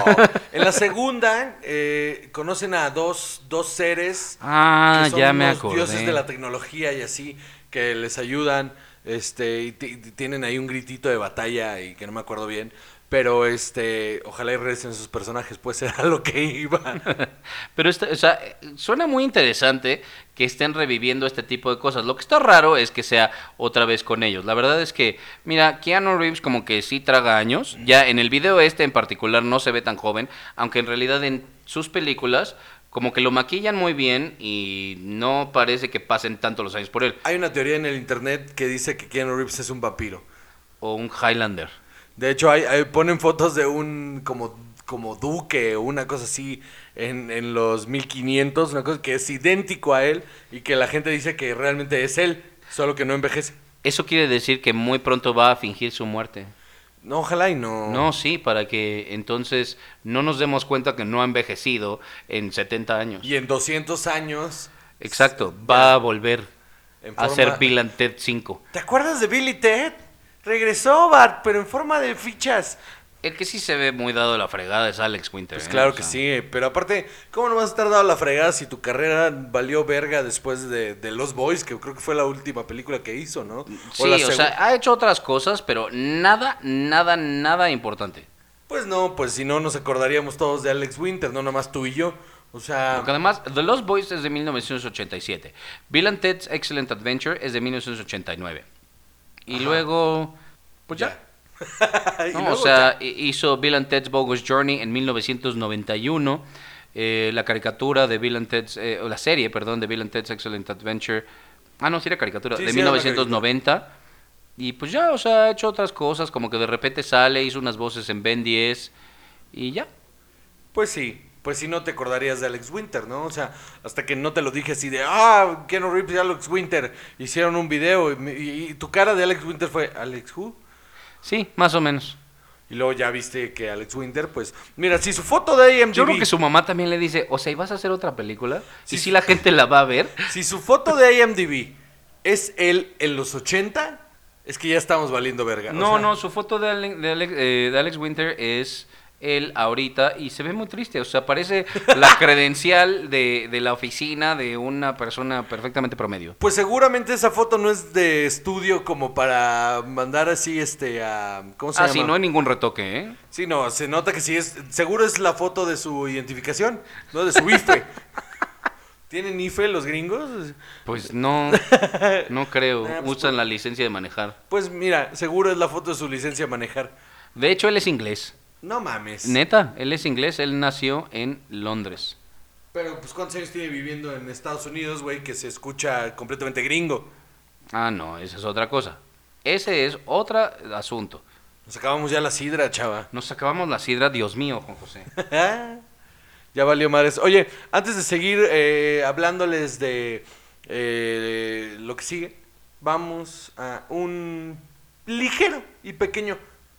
en la segunda eh, conocen a dos, dos seres Ah, que son ya me acordé. dioses de la tecnología y así que les ayudan, este, y tienen ahí un gritito de batalla y que no me acuerdo bien, pero este, ojalá y regresen esos personajes, pues era lo que iba. Pero esta- o sea, suena muy interesante que estén reviviendo este tipo de cosas. Lo que está raro es que sea otra vez con ellos. La verdad es que, mira, Keanu Reeves como que sí traga años. Ya en el video este en particular no se ve tan joven, aunque en realidad en sus películas como que lo maquillan muy bien y no parece que pasen tanto los años por él. Hay una teoría en el internet que dice que Keanu Reeves es un vampiro. O un Highlander. De hecho, hay, hay- ponen fotos de un como, como duque o una cosa así en, en los 1500, una cosa que es idéntico a él y que la gente dice que realmente es él, solo que no envejece. Eso quiere decir que muy pronto va a fingir su muerte. No, ojalá y no. No, sí, para que entonces no nos demos cuenta que no ha envejecido en 70 años. Y en 200 años... Exacto, va a volver a ser Bill and Ted 5. ¿Te acuerdas de Billy Ted? Regresó, Bart, pero en forma de fichas. El que sí se ve muy dado a la fregada es Alex Winter. Pues ¿eh? claro O que sí, pero aparte, ¿cómo no vas a estar dado la fregada si tu carrera valió verga después de, de Los Boys, que creo que fue la última película que hizo, ¿no? Sí, o sea, ha hecho otras cosas, pero nada, nada, nada importante. Pues no, pues si no nos acordaríamos todos de Alex Winter, no nomás tú y yo. O sea, Porque además, The Lost Boys es de 1987. Bill and Ted's Excellent Adventure es de 1989. Y Ajá. luego, pues ya. Y ¿no? luego O sea, hi- hizo Bill and Ted's Bogus Journey en 1991. eh, la caricatura de Bill and Ted's, eh, o la serie, perdón, de Bill and Ted's Excellent Adventure. Ah, no, sí era caricatura, Sí, de sí era una 1990. Y pues ya, o sea, ha hecho otras cosas, como que de repente sale, hizo unas voces en Ben 10 y ya. ya- pues sí, pues si no te acordarías de Alex Winter, ¿no? O sea, hasta que no te lo dije así de, ah, Keanu Reeves y Alex Winter hicieron un video y, mi- y- y tu cara de Alex Winter fue, ¿Alex who? Sí, más o menos. Y luego ya viste que Alex Winter, pues, mira, si su foto de IMDb, Yo creo que su mamá también le dice, o sea, ¿y vas a hacer otra película? Sí, y si la gente la va a ver. si su foto de IMDb es él en los 80, es que ya estamos valiendo verga. o No, sea, no, su foto de Alex- eh, de Alex Winter es él ahorita y se ve muy triste. O sea, parece la credencial de, de la oficina de una persona perfectamente promedio. Pues seguramente esa foto no es de estudio como para mandar así este a ¿cómo se Ah, llama? sí, no hay ningún retoque, ¿eh? Sí, no, se nota que sí es seguro es la foto de su identificación, no de su IFE. ¿Tienen IFE los gringos? Pues no, no creo. Ah, pues, Usan la licencia de manejar. Pues mira, seguro es la foto de su licencia de manejar. De hecho, él es inglés. No mames. Neta, él es inglés. Él nació en Londres. Pero pues cuántos años tiene viviendo en Estados Unidos, güey, que se escucha completamente gringo. Ah, no, esa es otra cosa. Ese es otro asunto. Nos acabamos ya la sidra, chava. Nos acabamos la sidra, Dios mío, Juan José. ya valió madres. Oye, antes de seguir eh, hablándoles de eh, lo que sigue, vamos a un ligero y pequeño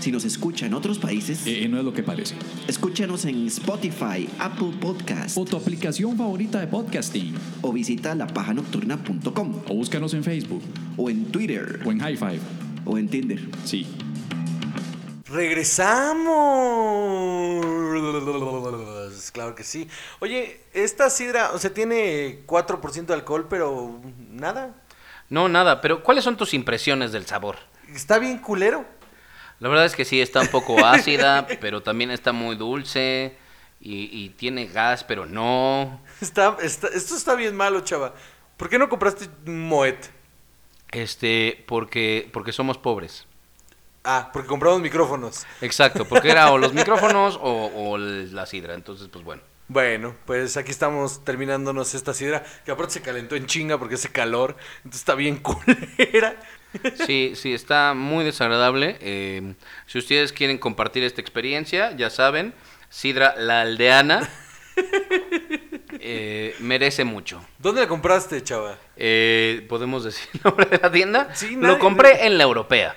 Si nos escucha en otros países, Eh, no es lo que parece. escúchanos en Spotify, Apple Podcast O tu aplicación favorita de podcasting. o visita lapajanocturna.com O búscanos en Facebook. o en Twitter O en High Five. o en Tinder. Sí. Regresamos. Claro que sí. Oye, esta sidra, o sea, tiene 4% de alcohol, pero nada. No, nada, pero ¿cuáles son tus impresiones del sabor? Está bien culero. La verdad es que sí, está un poco ácida, pero también está muy dulce y, y tiene gas, pero no. Está, está- esto está bien malo, chava. ¿Por qué no compraste Moet? Este, porque, porque somos pobres. Ah, porque compramos micrófonos. Exacto, porque era o los micrófonos o, la sidra, entonces pues bueno. Bueno, pues aquí estamos terminándonos esta sidra, que aparte se calentó en chinga porque hace calor, entonces está bien culera. Sí, sí, está muy desagradable. Eh, si ustedes quieren compartir esta experiencia, ya saben, Sidra la Aldeana eh, merece mucho. ¿Dónde la compraste, chava? Eh, ¿Podemos decir el nombre de la tienda? Sí, Lo nadie- compré en la europea.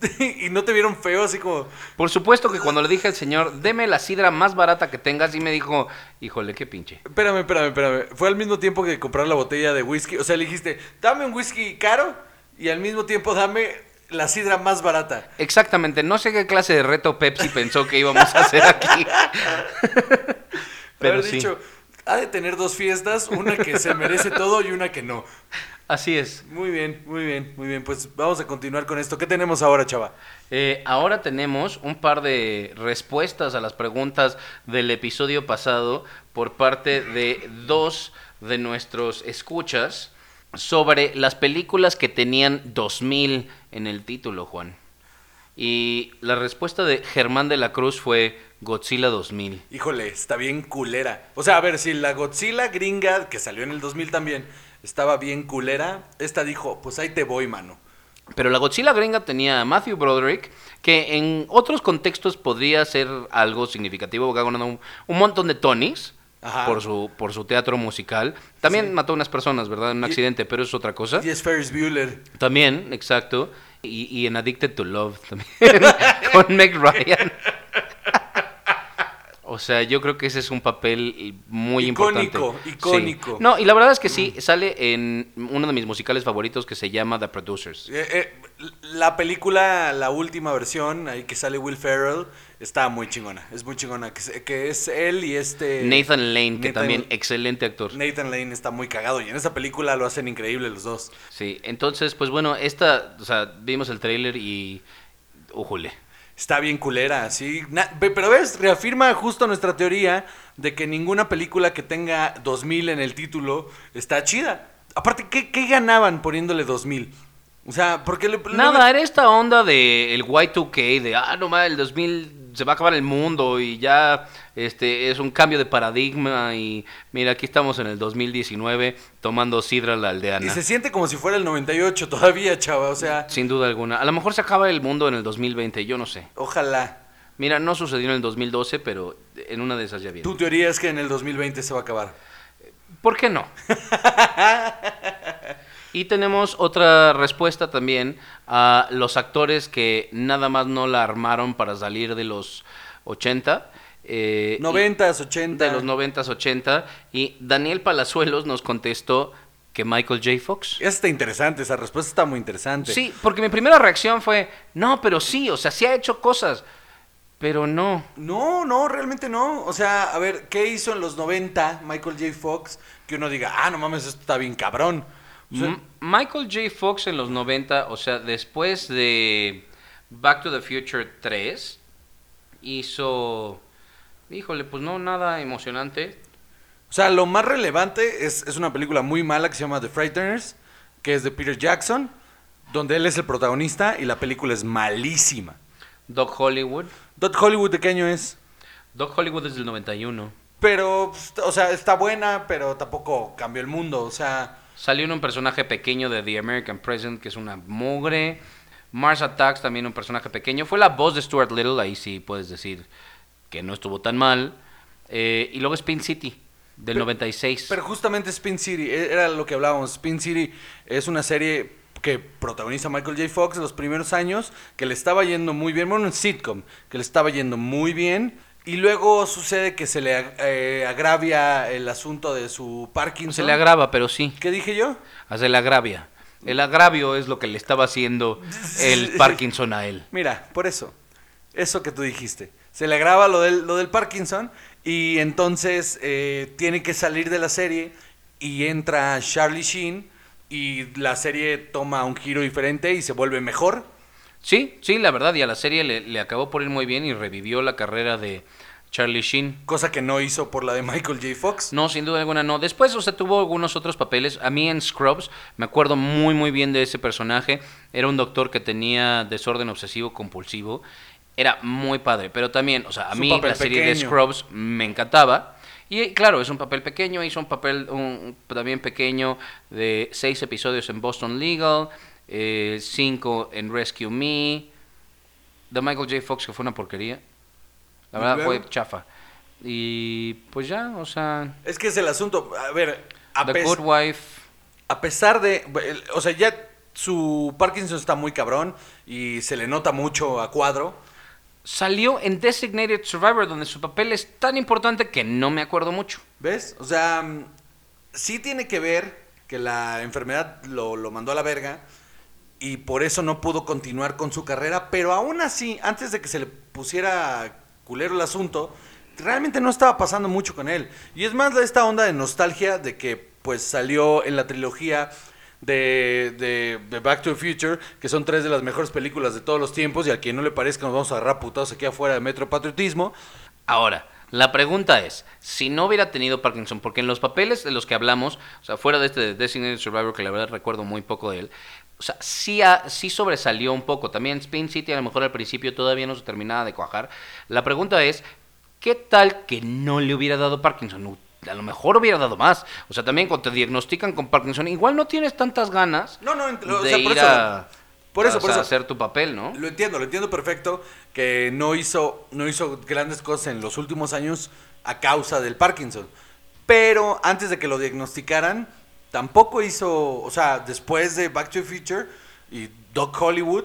y no te vieron feo, así como... Por supuesto que cuando le dije al señor, deme la sidra más barata que tengas, y me dijo, híjole, qué pinche. Espérame, espérame, espérame. Fue al mismo tiempo que comprar la botella de whisky. O sea, le dijiste, dame un whisky caro y al mismo tiempo dame la sidra más barata. Exactamente, no sé qué clase de reto Pepsi pensó que íbamos a hacer aquí. Pero Haber sí, dicho, ha de tener dos fiestas, una que se merece todo y una que no. así es. Muy bien, muy bien, muy bien. Pues vamos a continuar con esto. ¿Qué tenemos ahora, chava? Eh, ahora tenemos un par de respuestas a las preguntas del episodio pasado por parte de dos de nuestros escuchas sobre las películas que tenían 2000 en el título, Juan. Y la respuesta de Germán de la Cruz fue Godzilla 2000. Híjole, está bien culera. O sea, a ver, si la Godzilla gringa, que salió en el 2000 también, estaba bien culera, esta dijo, pues ahí te voy, mano. Pero la Godzilla gringa tenía a Matthew Broderick, que en otros contextos podría ser algo significativo, porque ha ganado un, un montón de Tonys Ajá. por su, por su teatro musical. También Sí. mató a unas personas, ¿verdad? En un Y- accidente, pero es otra cosa. Y es Ferris Bueller. También, exacto. Y, y en Addicted to Love también, con Meg Ryan. O sea, yo creo que ese es un papel muy Icónico, importante. icónico. Sí. No, y la verdad es que sí, sale en uno de mis musicales favoritos que se llama The Producers. Eh, eh, la película, la última versión, ahí que sale Will Ferrell, está muy chingona. Es muy chingona. Que, que es él y este... Nathan Lane, que también excelente actor. Nathan Lane está muy cagado y en esa película lo hacen increíble los dos. Sí, entonces, pues bueno, esta, o sea, vimos el tráiler y... Ujule. Está bien culera, sí. Na- pero ves, reafirma justo nuestra teoría de que ninguna película que tenga 2000 en el título está chida. Aparte, ¿qué, qué ganaban poniéndole 2000? O sea, ¿por qué le... le- Nada, era esta onda de el Y2K, de, ah, no mames, el 2000 se va a acabar el mundo y ya este es un cambio de paradigma y mira, aquí estamos en el 2019 tomando sidra la aldeana. Y se siente como si fuera el 98 todavía, chava. O sea, Sin duda alguna. A lo mejor se acaba el mundo en el 2020, yo no sé. ojalá. Mira, no sucedió en el 2012, pero en una de esas ya viene. Tu teoría es que en el 2020 se va a acabar. ¿Por qué no? y tenemos otra respuesta también a los actores que nada más no la armaron para salir de los 80. eh, y- 90s, 80. de los 90s, 80. Y Daniel Palazuelos nos contestó que Michael J. Fox. Esa está interesante, esa respuesta está muy interesante. Sí, porque mi primera reacción fue, no, pero sí, o sea, sí ha hecho cosas, pero no. No, no, realmente no. O sea, a ver, ¿qué hizo en los 90 Michael J. Fox? Que uno diga, ah, no mames, esto está bien cabrón. O sea, M- Michael J. Fox en los 90, o sea, después de Back to the Future 3, hizo, híjole, pues no, nada emocionante. o sea, lo más relevante es, es una película muy mala que se llama The Frighteners, que es de Peter Jackson, donde él es el protagonista y la película es malísima. Doc Hollywood. Dot Hollywood, ¿de qué año es? Doc Hollywood es del 91. Pero, pues, o sea, está buena, pero tampoco cambió el mundo. O sea, Salió un personaje pequeño de The American President, que es una mugre. Mars Attacks, también un personaje pequeño. Fue la voz de Stuart Little, ahí sí puedes decir que no estuvo tan mal. Eh, y luego Spin City, del Pero- 96. Pero justamente Spin City, e- era lo que hablábamos. Spin City es una serie que protagoniza Michael J. Fox en los primeros años, que le estaba yendo muy bien, bueno, un sitcom, que le estaba yendo muy bien. Y luego sucede que se le eh, agravia el asunto de su Parkinson. Se le agrava, pero sí. ¿Qué dije yo? Ah, Se le agravia. El agravio es lo que le estaba haciendo el Parkinson a él. Mira, por eso. Eso que tú dijiste. Se le agrava lo del, lo del Parkinson y entonces eh, tiene que salir de la serie y entra Charlie Sheen y la serie toma un giro diferente y se vuelve mejor. Sí, sí, la verdad, y a la serie le, le acabó por ir muy bien y revivió la carrera de Charlie Sheen. Cosa que no hizo por la de Michael J. Fox. No, sin duda alguna no. Después, o sea, tuvo algunos otros papeles. A mí en Scrubs me acuerdo muy, muy bien de ese personaje. Era un doctor que tenía desorden obsesivo compulsivo. Era muy padre, pero también, o sea, a Su mí la serie de. Scrubs me encantaba. Y claro, es un papel pequeño, hizo un papel un- también pequeño de seis episodios en Boston Legal, eh, cinco en Rescue Me, de Michael J. Fox, que fue una porquería. La ¿Y verdad fue chafa. Y pues ya, o sea, Es que es el asunto. A ver, a, The Good Wife. a pesar de. O sea, ya su Parkinson está muy cabrón y se le nota mucho a cuadro. Salió en Designated Survivor, donde su papel es tan importante que no me acuerdo mucho. ¿Ves? O sea, mm, sí tiene que ver que la enfermedad lo, lo mandó a la verga y por eso no pudo continuar con su carrera, pero aún así, antes de que se le pusiera culero el asunto, realmente no estaba pasando mucho con él. Y es más esta onda de nostalgia de que pues salió en la trilogía de, de- de Back to the Future, que son tres de las mejores películas de todos los tiempos y a quien no le parezca nos vamos a agarrar putados aquí afuera de Metro Patriotismo. Ahora, la pregunta es, si no hubiera tenido Parkinson, porque en los papeles de los que hablamos, o sea, fuera de este de Designated Survivor, que la verdad recuerdo muy poco de él, o sea, sí, sí sobresalió un poco. También Spin City a lo mejor al principio todavía no se terminaba de cuajar. La pregunta es, ¿qué tal que no le hubiera dado Parkinson? A lo mejor hubiera dado más. O sea, también cuando te diagnostican con Parkinson, igual no tienes tantas ganas No, no, ent- o de sea, por ir eso- a, por eso, por eso. hacer tu papel, ¿no? Lo entiendo, lo entiendo perfecto, que no hizo, no hizo grandes cosas en los últimos años a causa del Parkinson. Pero antes de que lo diagnosticaran, tampoco hizo, o sea, después de Back to the Future y Doc Hollywood,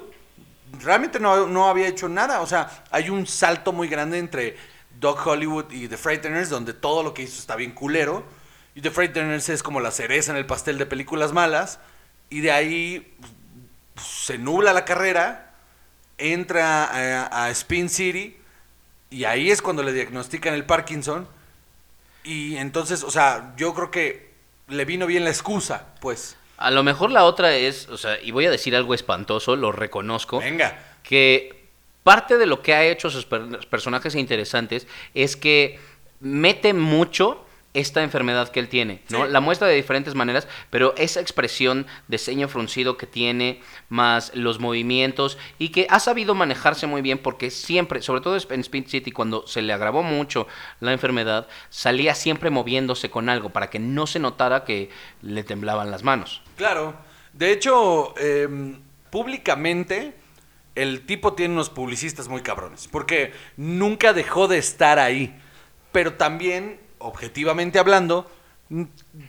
realmente no, no había hecho nada. O sea, hay un salto muy grande entre Doc Hollywood y The Frighteners, donde todo lo que hizo está bien culero. Y The Frighteners es como la cereza en el pastel de películas malas. Y de ahí pues, se nubla la carrera, entra a, a Spin City y ahí es cuando le diagnostican el Parkinson. Y entonces, o sea, yo creo que le vino bien la excusa, pues. A lo mejor la otra es, o sea, y voy a decir algo espantoso, lo reconozco. Venga. que parte de lo que ha hecho sus per- personajes interesantes es que mete mucho esta enfermedad que él tiene, ¿no? Sí. La muestra de diferentes maneras, pero esa expresión de ceño fruncido que tiene, más los movimientos, y que ha sabido manejarse muy bien porque siempre, sobre todo en Spin City, cuando se le agravó mucho la enfermedad, salía siempre moviéndose con algo para que no se notara que le temblaban las manos. Claro. De hecho, em, públicamente, el tipo tiene unos publicistas muy cabrones. Porque nunca dejó de estar ahí. Pero también, objetivamente hablando,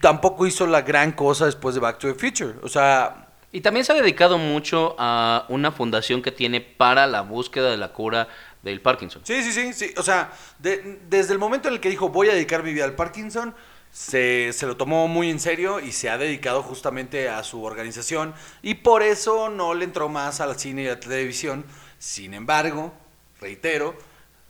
tampoco hizo la gran cosa después de Back to the Future. O sea, Y también se ha dedicado mucho a una fundación que tiene para la búsqueda de la cura del Parkinson. Sí, sí, sí, sí. O sea, de- desde el momento en el que dijo voy a dedicar mi vida al Parkinson, se, se lo tomó muy en serio y se ha dedicado justamente a su organización. Y por eso no le entró más al cine y a la televisión. Sin embargo, reitero,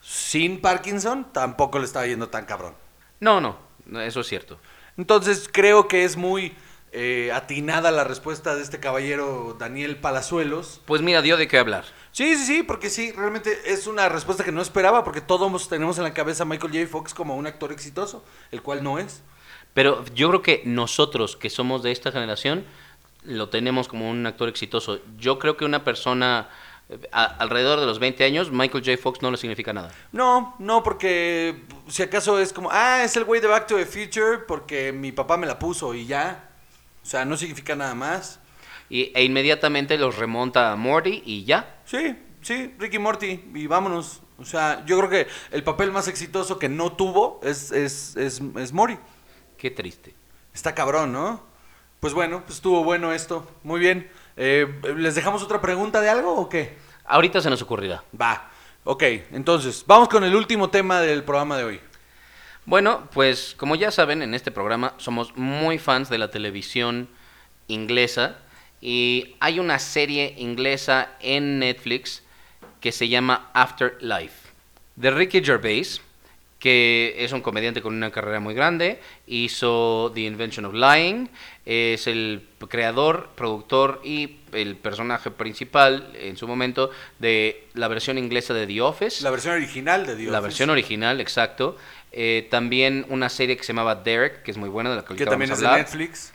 sin Parkinson tampoco le estaba yendo tan cabrón. No, no, eso es cierto. Entonces creo que es muy eh, atinada la respuesta de este caballero Daniel Palazuelos. Pues mira, dio de qué hablar. Sí, sí, sí, porque sí, realmente es una respuesta que no esperaba, porque todos tenemos en la cabeza a Michael J. Fox como un actor exitoso, el cual no es. Pero yo creo que nosotros que somos de esta generación lo tenemos como un actor exitoso. Yo creo que una persona a- alrededor de los 20 años, Michael J. Fox no le significa nada. No, no, porque si acaso es como, ah, es el güey de Back to the Future porque mi papá me la puso y ya. O sea, no significa nada más. Y, e inmediatamente los remonta a Morty y ya. Sí, sí, Ricky Morty, y vámonos. O sea, yo creo que el papel más exitoso que no tuvo es, es, es, es Mori. Qué triste. Está cabrón, ¿no? Pues bueno, pues estuvo bueno esto. Muy bien. Eh, ¿Les dejamos otra pregunta de algo o qué? Ahorita se nos ocurrirá. Va. Ok, entonces, vamos con el último tema del programa de hoy. Bueno, pues como ya saben, en este programa somos muy fans de la televisión inglesa y hay una serie inglesa en Netflix que se llama Afterlife, de Ricky Gervais, que es un comediante con una carrera muy grande, hizo The Invention of Lying, es el creador, productor y el personaje principal en su momento de la versión inglesa de The Office. La versión original de Dios. La versión original, exacto. Eh, también una serie que se llamaba Derek, que es muy buena, de la que, Que también es vamos a de hablar. Netflix.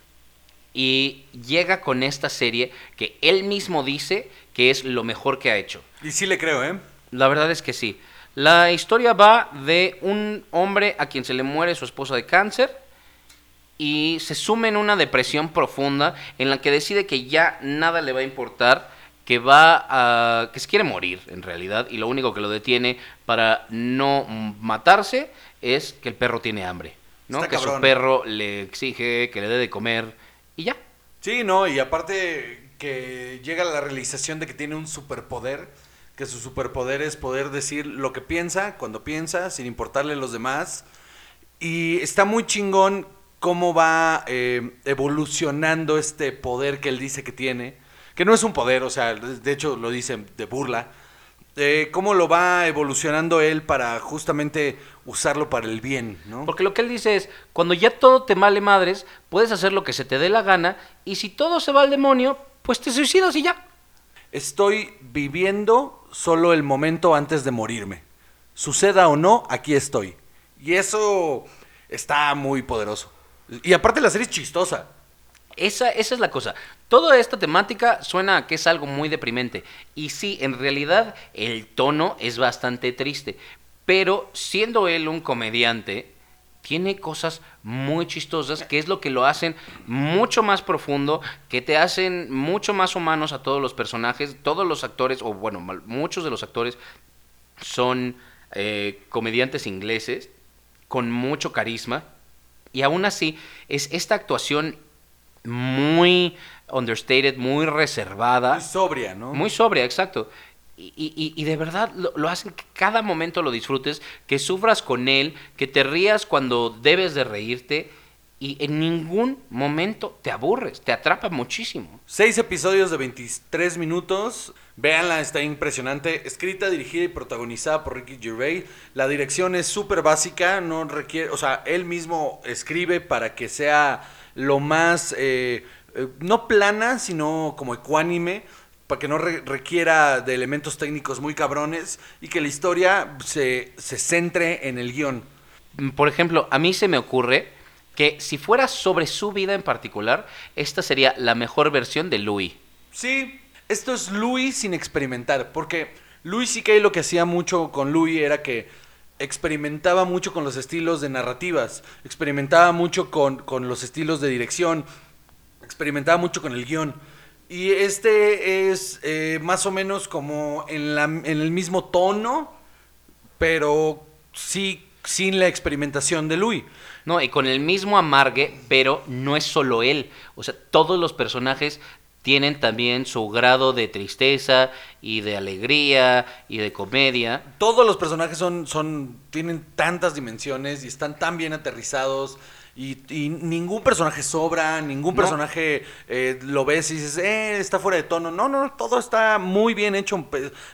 Y llega con esta serie que él mismo dice que es lo mejor que ha hecho. Y sí le creo, ¿eh? La verdad es que sí. La historia va de un hombre a quien se le muere su esposa de cáncer y se sume en una depresión profunda en la que decide que ya nada le va a importar, que va a que se quiere morir en realidad y lo único que lo detiene para no matarse es que el perro tiene hambre, ¿no? Está que su perro le exige que le dé de comer y ya. Sí, no, y aparte que llega a la realización de que tiene un superpoder, que su superpoder es poder decir lo que piensa, cuando piensa, sin importarle a los demás. Y está muy chingón cómo va eh, evolucionando este poder que él dice que tiene, que no es un poder, o sea, de hecho lo dice de burla. Eh, cómo lo va evolucionando él para justamente usarlo para el bien, ¿no? Porque lo que él dice es, cuando ya todo te male madres, puedes hacer lo que se te dé la gana y si todo se va al demonio, pues te suicidas y ya. Estoy viviendo solo el momento antes de morirme. Suceda o no, aquí estoy. Y eso está muy poderoso. Y aparte la serie es chistosa. Esa, esa es la cosa. Toda esta temática suena a que es algo muy deprimente. Y sí, en realidad el tono es bastante triste. Pero siendo él un comediante, tiene cosas muy chistosas, que es lo que lo hacen mucho más profundo, que te hacen mucho más humanos a todos los personajes. Todos los actores, o bueno, muchos de los actores son eh, comediantes ingleses con mucho carisma. Y aún así, es esta actuación muy understated, muy reservada. Muy sobria, ¿no? Muy sobria, exacto. Y, y- y de verdad lo, hacen que cada momento lo disfrutes, que sufras con él, que te rías cuando debes de reírte y en ningún momento te aburres, te atrapa muchísimo. Seis episodios de 23 minutos. Véanla, está impresionante. Escrita, dirigida y protagonizada por Ricky Gervais. La dirección es súper básica, no requiere, o sea, él mismo escribe para que sea lo más, eh, eh, no plana, sino como ecuánime, para que no re- requiera de elementos técnicos muy cabrones y que la historia se, se centre en el guion. Mm, Por ejemplo, a mí se me ocurre que si fuera sobre su vida en particular, esta sería la mejor versión de Louis. Sí, esto es Louis sin experimentar, porque Louis C.K. lo que hacía mucho con Louis era que experimentaba mucho con los estilos de narrativas, experimentaba mucho con, con los estilos de dirección, experimentaba mucho con el guion. Y este es eh, más o menos como en, la- en el mismo tono, pero sí sin la experimentación de Louis. No, y con el mismo amargue, pero no es solo él. O sea, todos los personajes tienen también su grado de tristeza y de alegría y de comedia. todos los personajes son, son, tienen tantas dimensiones y están tan bien aterrizados. Y, y ningún personaje sobra, ningún No. personaje eh, lo ves y dices, eh, está fuera de tono. No, no, todo está muy bien hecho,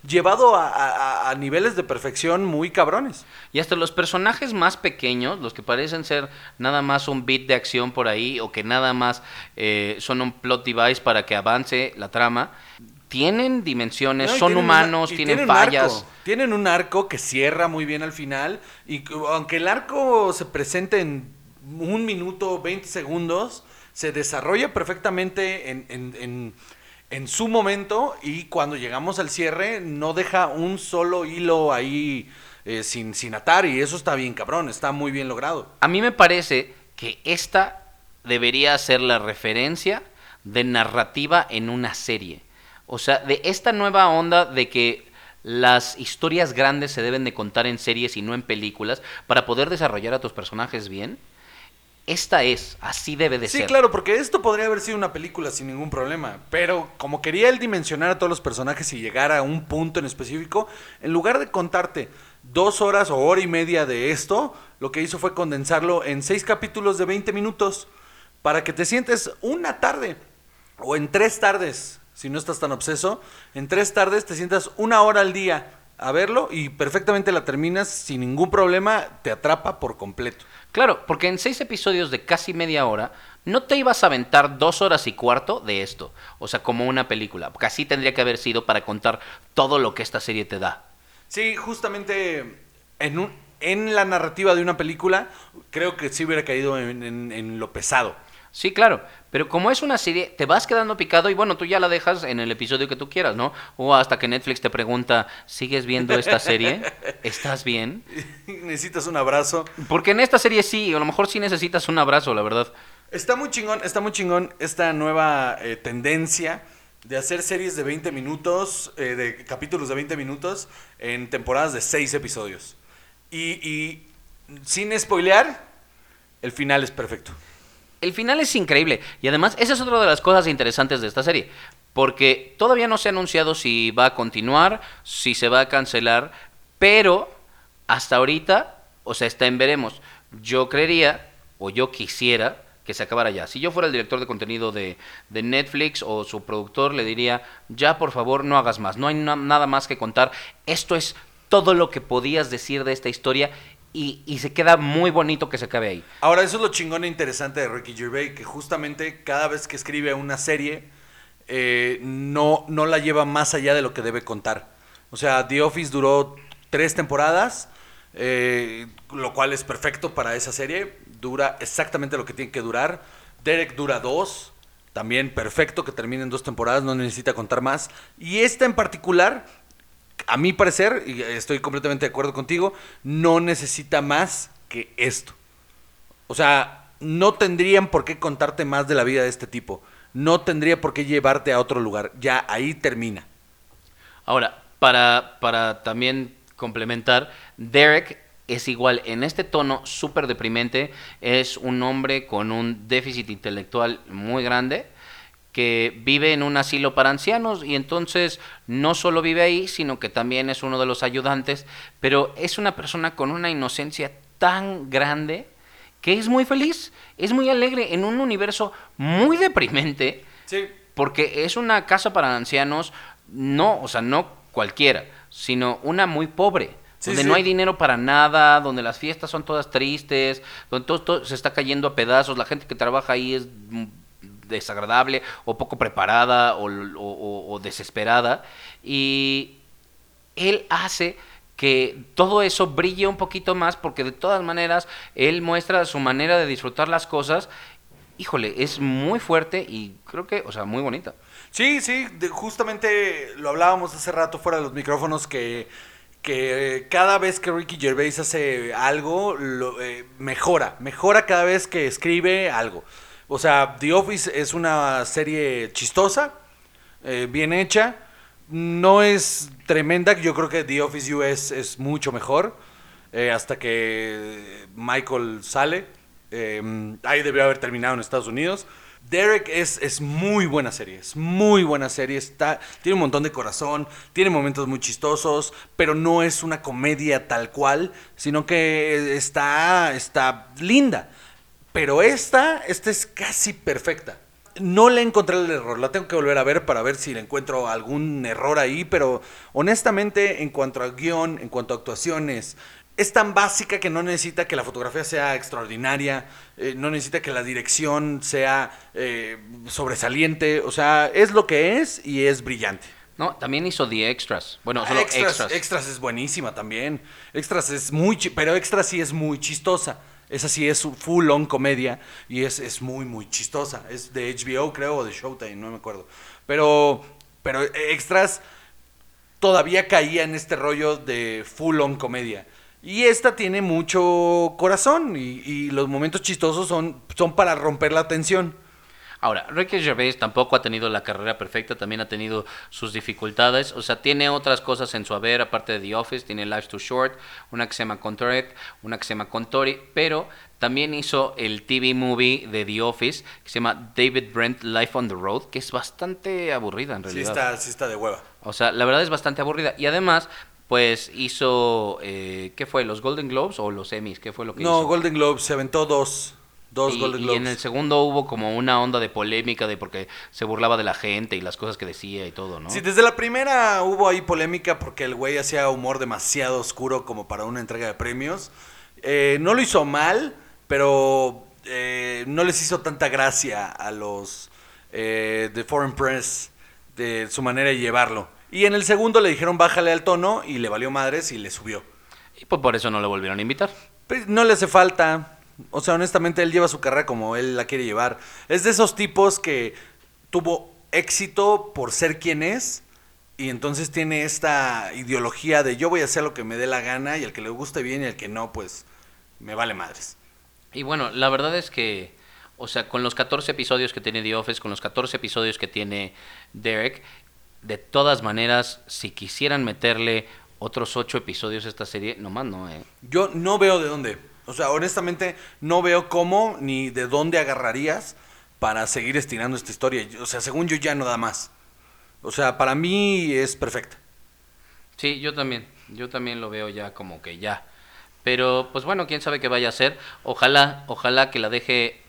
llevado a, a- a niveles de perfección muy cabrones. Y hasta los personajes más pequeños, los que parecen ser nada más un beat de acción por ahí o que nada más eh, son un plot device para que avance la trama, tienen dimensiones, No, son tienen humanos, tienen, fallas. arco. Tienen un arco que cierra muy bien al final. Y que- aunque el arco se presente en un minuto, 20 segundos, se desarrolla perfectamente en, en- en- su momento. Y cuando llegamos al cierre, no deja un solo hilo ahí eh, sin, sin atar. Y eso está bien cabrón, está muy bien logrado. A mí me parece que esta debería ser la referencia de narrativa en una serie. O sea, de esta nueva onda de que las historias grandes se deben de contar en series y no en películas para poder desarrollar a tus personajes bien. Esta es, así debe de Sí, ser. claro, porque esto podría haber sido una película sin ningún problema. Pero como quería él dimensionar a todos los personajes y llegar a un punto en específico, en lugar de contarte dos horas o hora y media de esto, lo que hizo fue condensarlo en seis capítulos de 20 minutos para que te sientes una tarde o en tres tardes, si no estás tan obseso, en tres tardes te sientas una hora al día a verlo y perfectamente la terminas sin ningún problema, te atrapa por completo. Claro, porque en seis episodios de casi media hora no te ibas a aventar dos horas y cuarto de esto. O sea, como una película. Porque así tendría que haber sido para contar todo lo que esta serie te da. Sí, justamente en, un- en la narrativa de una película, creo que sí hubiera caído en, en- en lo pesado. Sí, claro, pero como es una serie, te vas quedando picado y bueno, tú ya la dejas en el episodio que tú quieras, ¿no? O hasta que Netflix te pregunta, ¿sigues viendo esta serie? ¿Estás bien? Necesitas un abrazo. Porque en esta serie sí, a lo mejor sí necesitas un abrazo, la verdad. Está muy chingón, está muy chingón esta nueva eh, tendencia de hacer series de 20 minutos, eh, de capítulos de 20 minutos en temporadas de 6 episodios. Y, y sin spoilear, el final es perfecto. El final es increíble y además esa es otra de las cosas interesantes de esta serie, porque todavía no se ha anunciado si va a continuar, si se va a cancelar, pero hasta ahorita, o sea, está en veremos. Yo creería, o yo quisiera, que se acabara ya. Si yo fuera el director de contenido de, Netflix o su productor, le diría, ya por favor no hagas más, no hay na- nada más que contar. Esto es todo lo que podías decir de esta historia y, se queda muy bonito que se acabe ahí. Ahora, eso es lo chingón e interesante de Ricky Gervais, que justamente cada vez que escribe una serie, eh, no, no la lleva más allá de lo que debe contar. O sea, The Office duró tres temporadas, eh, lo cual es perfecto para esa serie. Dura exactamente lo que tiene que durar. Derek dura dos, también perfecto que termine en dos temporadas, no necesita contar más. Y esta en particular, a mi parecer, y estoy completamente de acuerdo contigo, no necesita más que esto. O sea, no tendrían por qué contarte más de la vida de este tipo. No tendría por qué llevarte a otro lugar. Ya ahí termina. Ahora, para, para también complementar, Derek es igual en este tono súper deprimente, es un hombre con un déficit intelectual muy grande que vive en un asilo para ancianos y entonces no solo vive ahí, sino que también es uno de los ayudantes, pero es una persona con una inocencia tan grande que es muy feliz, es muy alegre en un universo muy deprimente Sí. porque es una casa para ancianos, no, o sea, no cualquiera, sino una muy pobre, Sí, donde sí. no hay dinero para nada, donde las fiestas son todas tristes, donde todo, todo se está cayendo a pedazos, la gente que trabaja ahí es mm, desagradable o poco preparada o, desesperada y él hace que todo eso brille un poquito más porque de todas maneras él muestra su manera de disfrutar las cosas. Híjole, es muy fuerte y creo que, o sea, muy bonita. Sí, sí, justamente lo hablábamos hace rato fuera de los micrófonos que, que eh, cada vez que Ricky Gervais hace algo, eh, mejora, mejora cada vez que escribe algo. O sea, The Office es una serie chistosa, eh, bien hecha, no es tremenda, yo creo que The Office US es mucho mejor, eh, hasta que Michael sale, eh, ahí debió haber terminado en Estados Unidos. Derek es, es muy buena serie, es muy buena serie, tiene un montón de corazón, tiene momentos muy chistosos, pero no es una comedia tal cual, sino que está, está linda. Pero esta, esta es casi perfecta. No le encontré el error, la tengo que volver a ver para ver si le encuentro algún error ahí, pero honestamente en cuanto a guion, en cuanto a actuaciones, es tan básica que no necesita que la fotografía sea extraordinaria, eh, no necesita que la dirección sea eh, sobresaliente, o sea, es lo que es y es brillante. No, también hizo The Extras. Bueno, Ah, solo extras, Extras. extras es buenísima también. Extras es muy, pero Extras sí es muy chistosa. Esa sí es full on comedia y es, es muy, muy chistosa. Es de HBO, creo, o de Showtime, no me acuerdo. Pero, pero Extras todavía caía en este rollo de full on comedia. Y esta tiene mucho corazón y, y los momentos chistosos son, son para romper la tensión. Ahora, Ricky Gervais tampoco ha tenido la carrera perfecta, también ha tenido sus dificultades, o sea, tiene otras cosas en su haber, aparte de The Office, tiene Life's Too Short, una que se llama Contoret, una que se llama Contori, pero también hizo el TV movie de The Office, que se llama David Brent Life on the Road, que es bastante aburrida en Sí realidad. está, sí está de hueva. O sea, la verdad es bastante aburrida. Y además, pues hizo, eh, ¿qué fue? ¿Los Golden Globes o los Emmys? ¿Qué fue lo que No, hizo? Golden Globes, se aventó dos. Dos y, Golden y Globes. en el segundo hubo como una onda de polémica de porque se burlaba de la gente y las cosas que decía y todo, ¿no? Sí, desde la primera hubo ahí polémica porque el güey hacía humor demasiado oscuro como para una entrega de premios. Eh, no lo hizo mal, pero eh, no les hizo tanta gracia a los eh, de Foreign Press de su manera de llevarlo. Y en el segundo le dijeron bájale al tono y le valió madres y le subió. Y pues por eso no lo volvieron a invitar. Pero no le hace falta. O sea, honestamente, él lleva su carrera como él la quiere llevar. Es de esos tipos que tuvo éxito por ser quien es. Y entonces tiene esta ideología de yo voy a hacer lo que me dé la gana. Y el que le guste bien y el que no, pues me vale madres. Y bueno, la verdad es que, o sea, con los 14 episodios que tiene The Office, con los 14 episodios que tiene Derek, de todas maneras, si quisieran meterle otros 8 episodios a esta serie, nomás no, ¿eh? Yo no veo de dónde. O sea, honestamente, no veo cómo ni de dónde agarrarías para seguir estirando esta historia. O sea, según yo ya no da más. O sea, para mí es perfecta. Sí, yo también. Yo también lo veo ya como que ya. Pero, pues bueno, quién sabe qué vaya a hacer. Ojalá, ojalá que la deje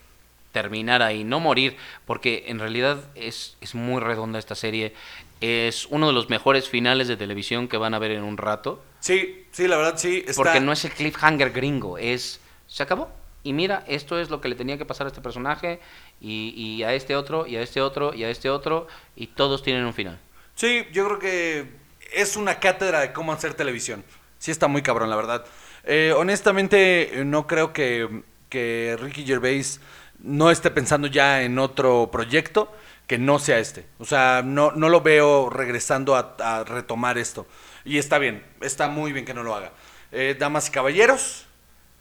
terminar ahí, no morir, porque en realidad es, es muy redonda esta serie. Es uno de los mejores finales de televisión que van a ver en un rato. Sí, sí, la verdad sí. Está... Porque no es el cliffhanger gringo, es... Se acabó. Y mira, esto es lo que le tenía que pasar a este personaje, y, y a este otro, y a este otro, y a este otro, y todos tienen un final. Sí, yo creo que es una cátedra de cómo hacer televisión. Sí está muy cabrón, la verdad. Eh, honestamente, no creo que, que Ricky Gervais no esté pensando ya en otro proyecto que no sea este. O sea, no, no lo veo regresando a, a retomar esto. Y está bien, está muy bien que no lo haga. Eh, damas y caballeros,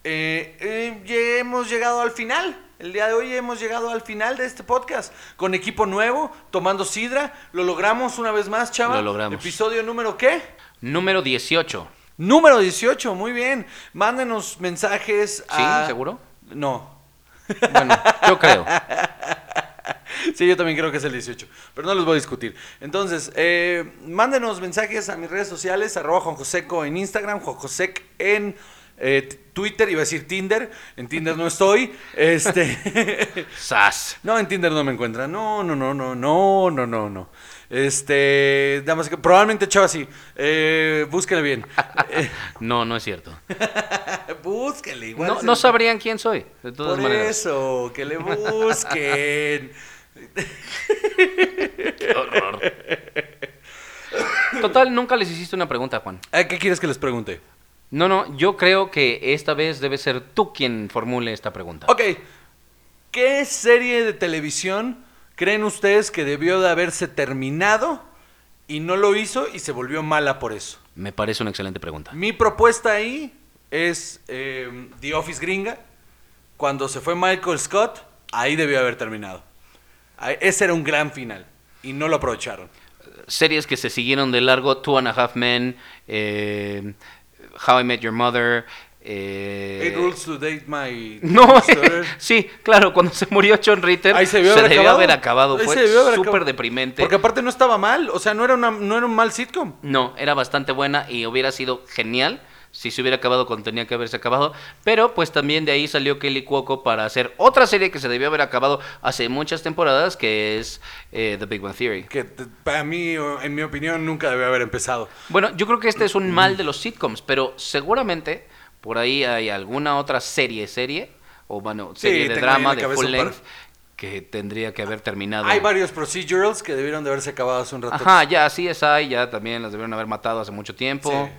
eh, eh, hemos llegado al final. El día de hoy hemos llegado al final de este podcast. Con equipo nuevo, tomando sidra. Lo logramos una vez más, chava. Lo logramos. Episodio número qué? Número 18. Número 18, muy bien. Mándenos mensajes a... ¿Sí? ¿Seguro? No. Bueno, yo creo. Sí, yo también creo que es el 18, pero no los voy a discutir. Entonces, eh, mándenos mensajes a mis redes sociales, arroba Juanjoseco en Instagram, Juan Juanjosec en eh, Twitter, iba a decir Tinder, en Tinder no estoy. Este. ¡Sas! No, en Tinder no me encuentran. No, no, no, no, no, no, no, no. Este, damas, probablemente Chava sí. Eh, búsquenle bien. Eh, no, no es cierto. búsquenle, igual. No, sabrían quién soy, Por eso, que le busquen. Qué horror. Total, nunca les hiciste una pregunta, Juan. ¿A ¿Qué quieres que les pregunte? No, no, yo creo que esta vez debe ser tú quien formule esta pregunta. Ok, ¿qué serie de televisión creen ustedes que debió de haberse terminado y no lo hizo y se volvió mala por eso? Me parece una excelente pregunta. Mi propuesta ahí es eh, The Office Gringa. Cuando se fue Michael Scott, ahí debió haber terminado. Ahí- Ese era un gran final y no lo aprovecharon. Series que se siguieron de largo, Two and a Half Men, eh, How I Met Your Mother. eh, Eight Rules to Date My No, sí, claro, cuando se murió John Ritter, Ahí se debió haber acabado. haber acabado. Ahí Fue se súper deprimente. Porque aparte no estaba mal, o sea, no era, una, no era un mal sitcom. No, era bastante buena y hubiera sido genial si se hubiera acabado cuando tenía que haberse acabado. Pero pues también de ahí salió Kelly Cuoco para hacer otra serie que se debió haber acabado hace muchas temporadas, que es eh, The Big Bang Theory. Que para mí, en mi opinión, nunca debe haber empezado. Bueno, yo creo que este es un mal de los sitcoms, pero seguramente por ahí hay alguna otra serie, serie, o bueno, Sí, serie de drama de full length que tendría que haber terminado. Hay varios procedurals que debieron de haberse acabado hace un rato. Ajá, ya CSI ya también las debieron haber matado hace mucho tiempo. Sí.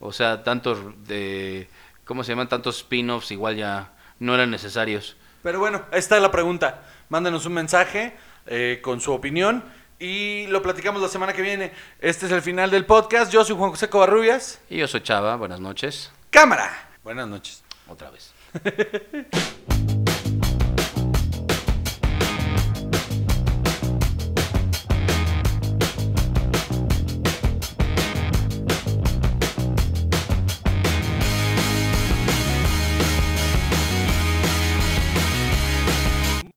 O sea, tantos de ¿cómo se llaman? Tantos spin-offs igual ya no eran necesarios. Pero bueno, ahí está la pregunta. Mándenos un mensaje eh, con su opinión y lo platicamos la semana que viene. Este es el final del podcast. Yo soy Juan José Covarrubias. Y yo soy Chava, buenas noches. Cámara. Buenas noches. Otra vez.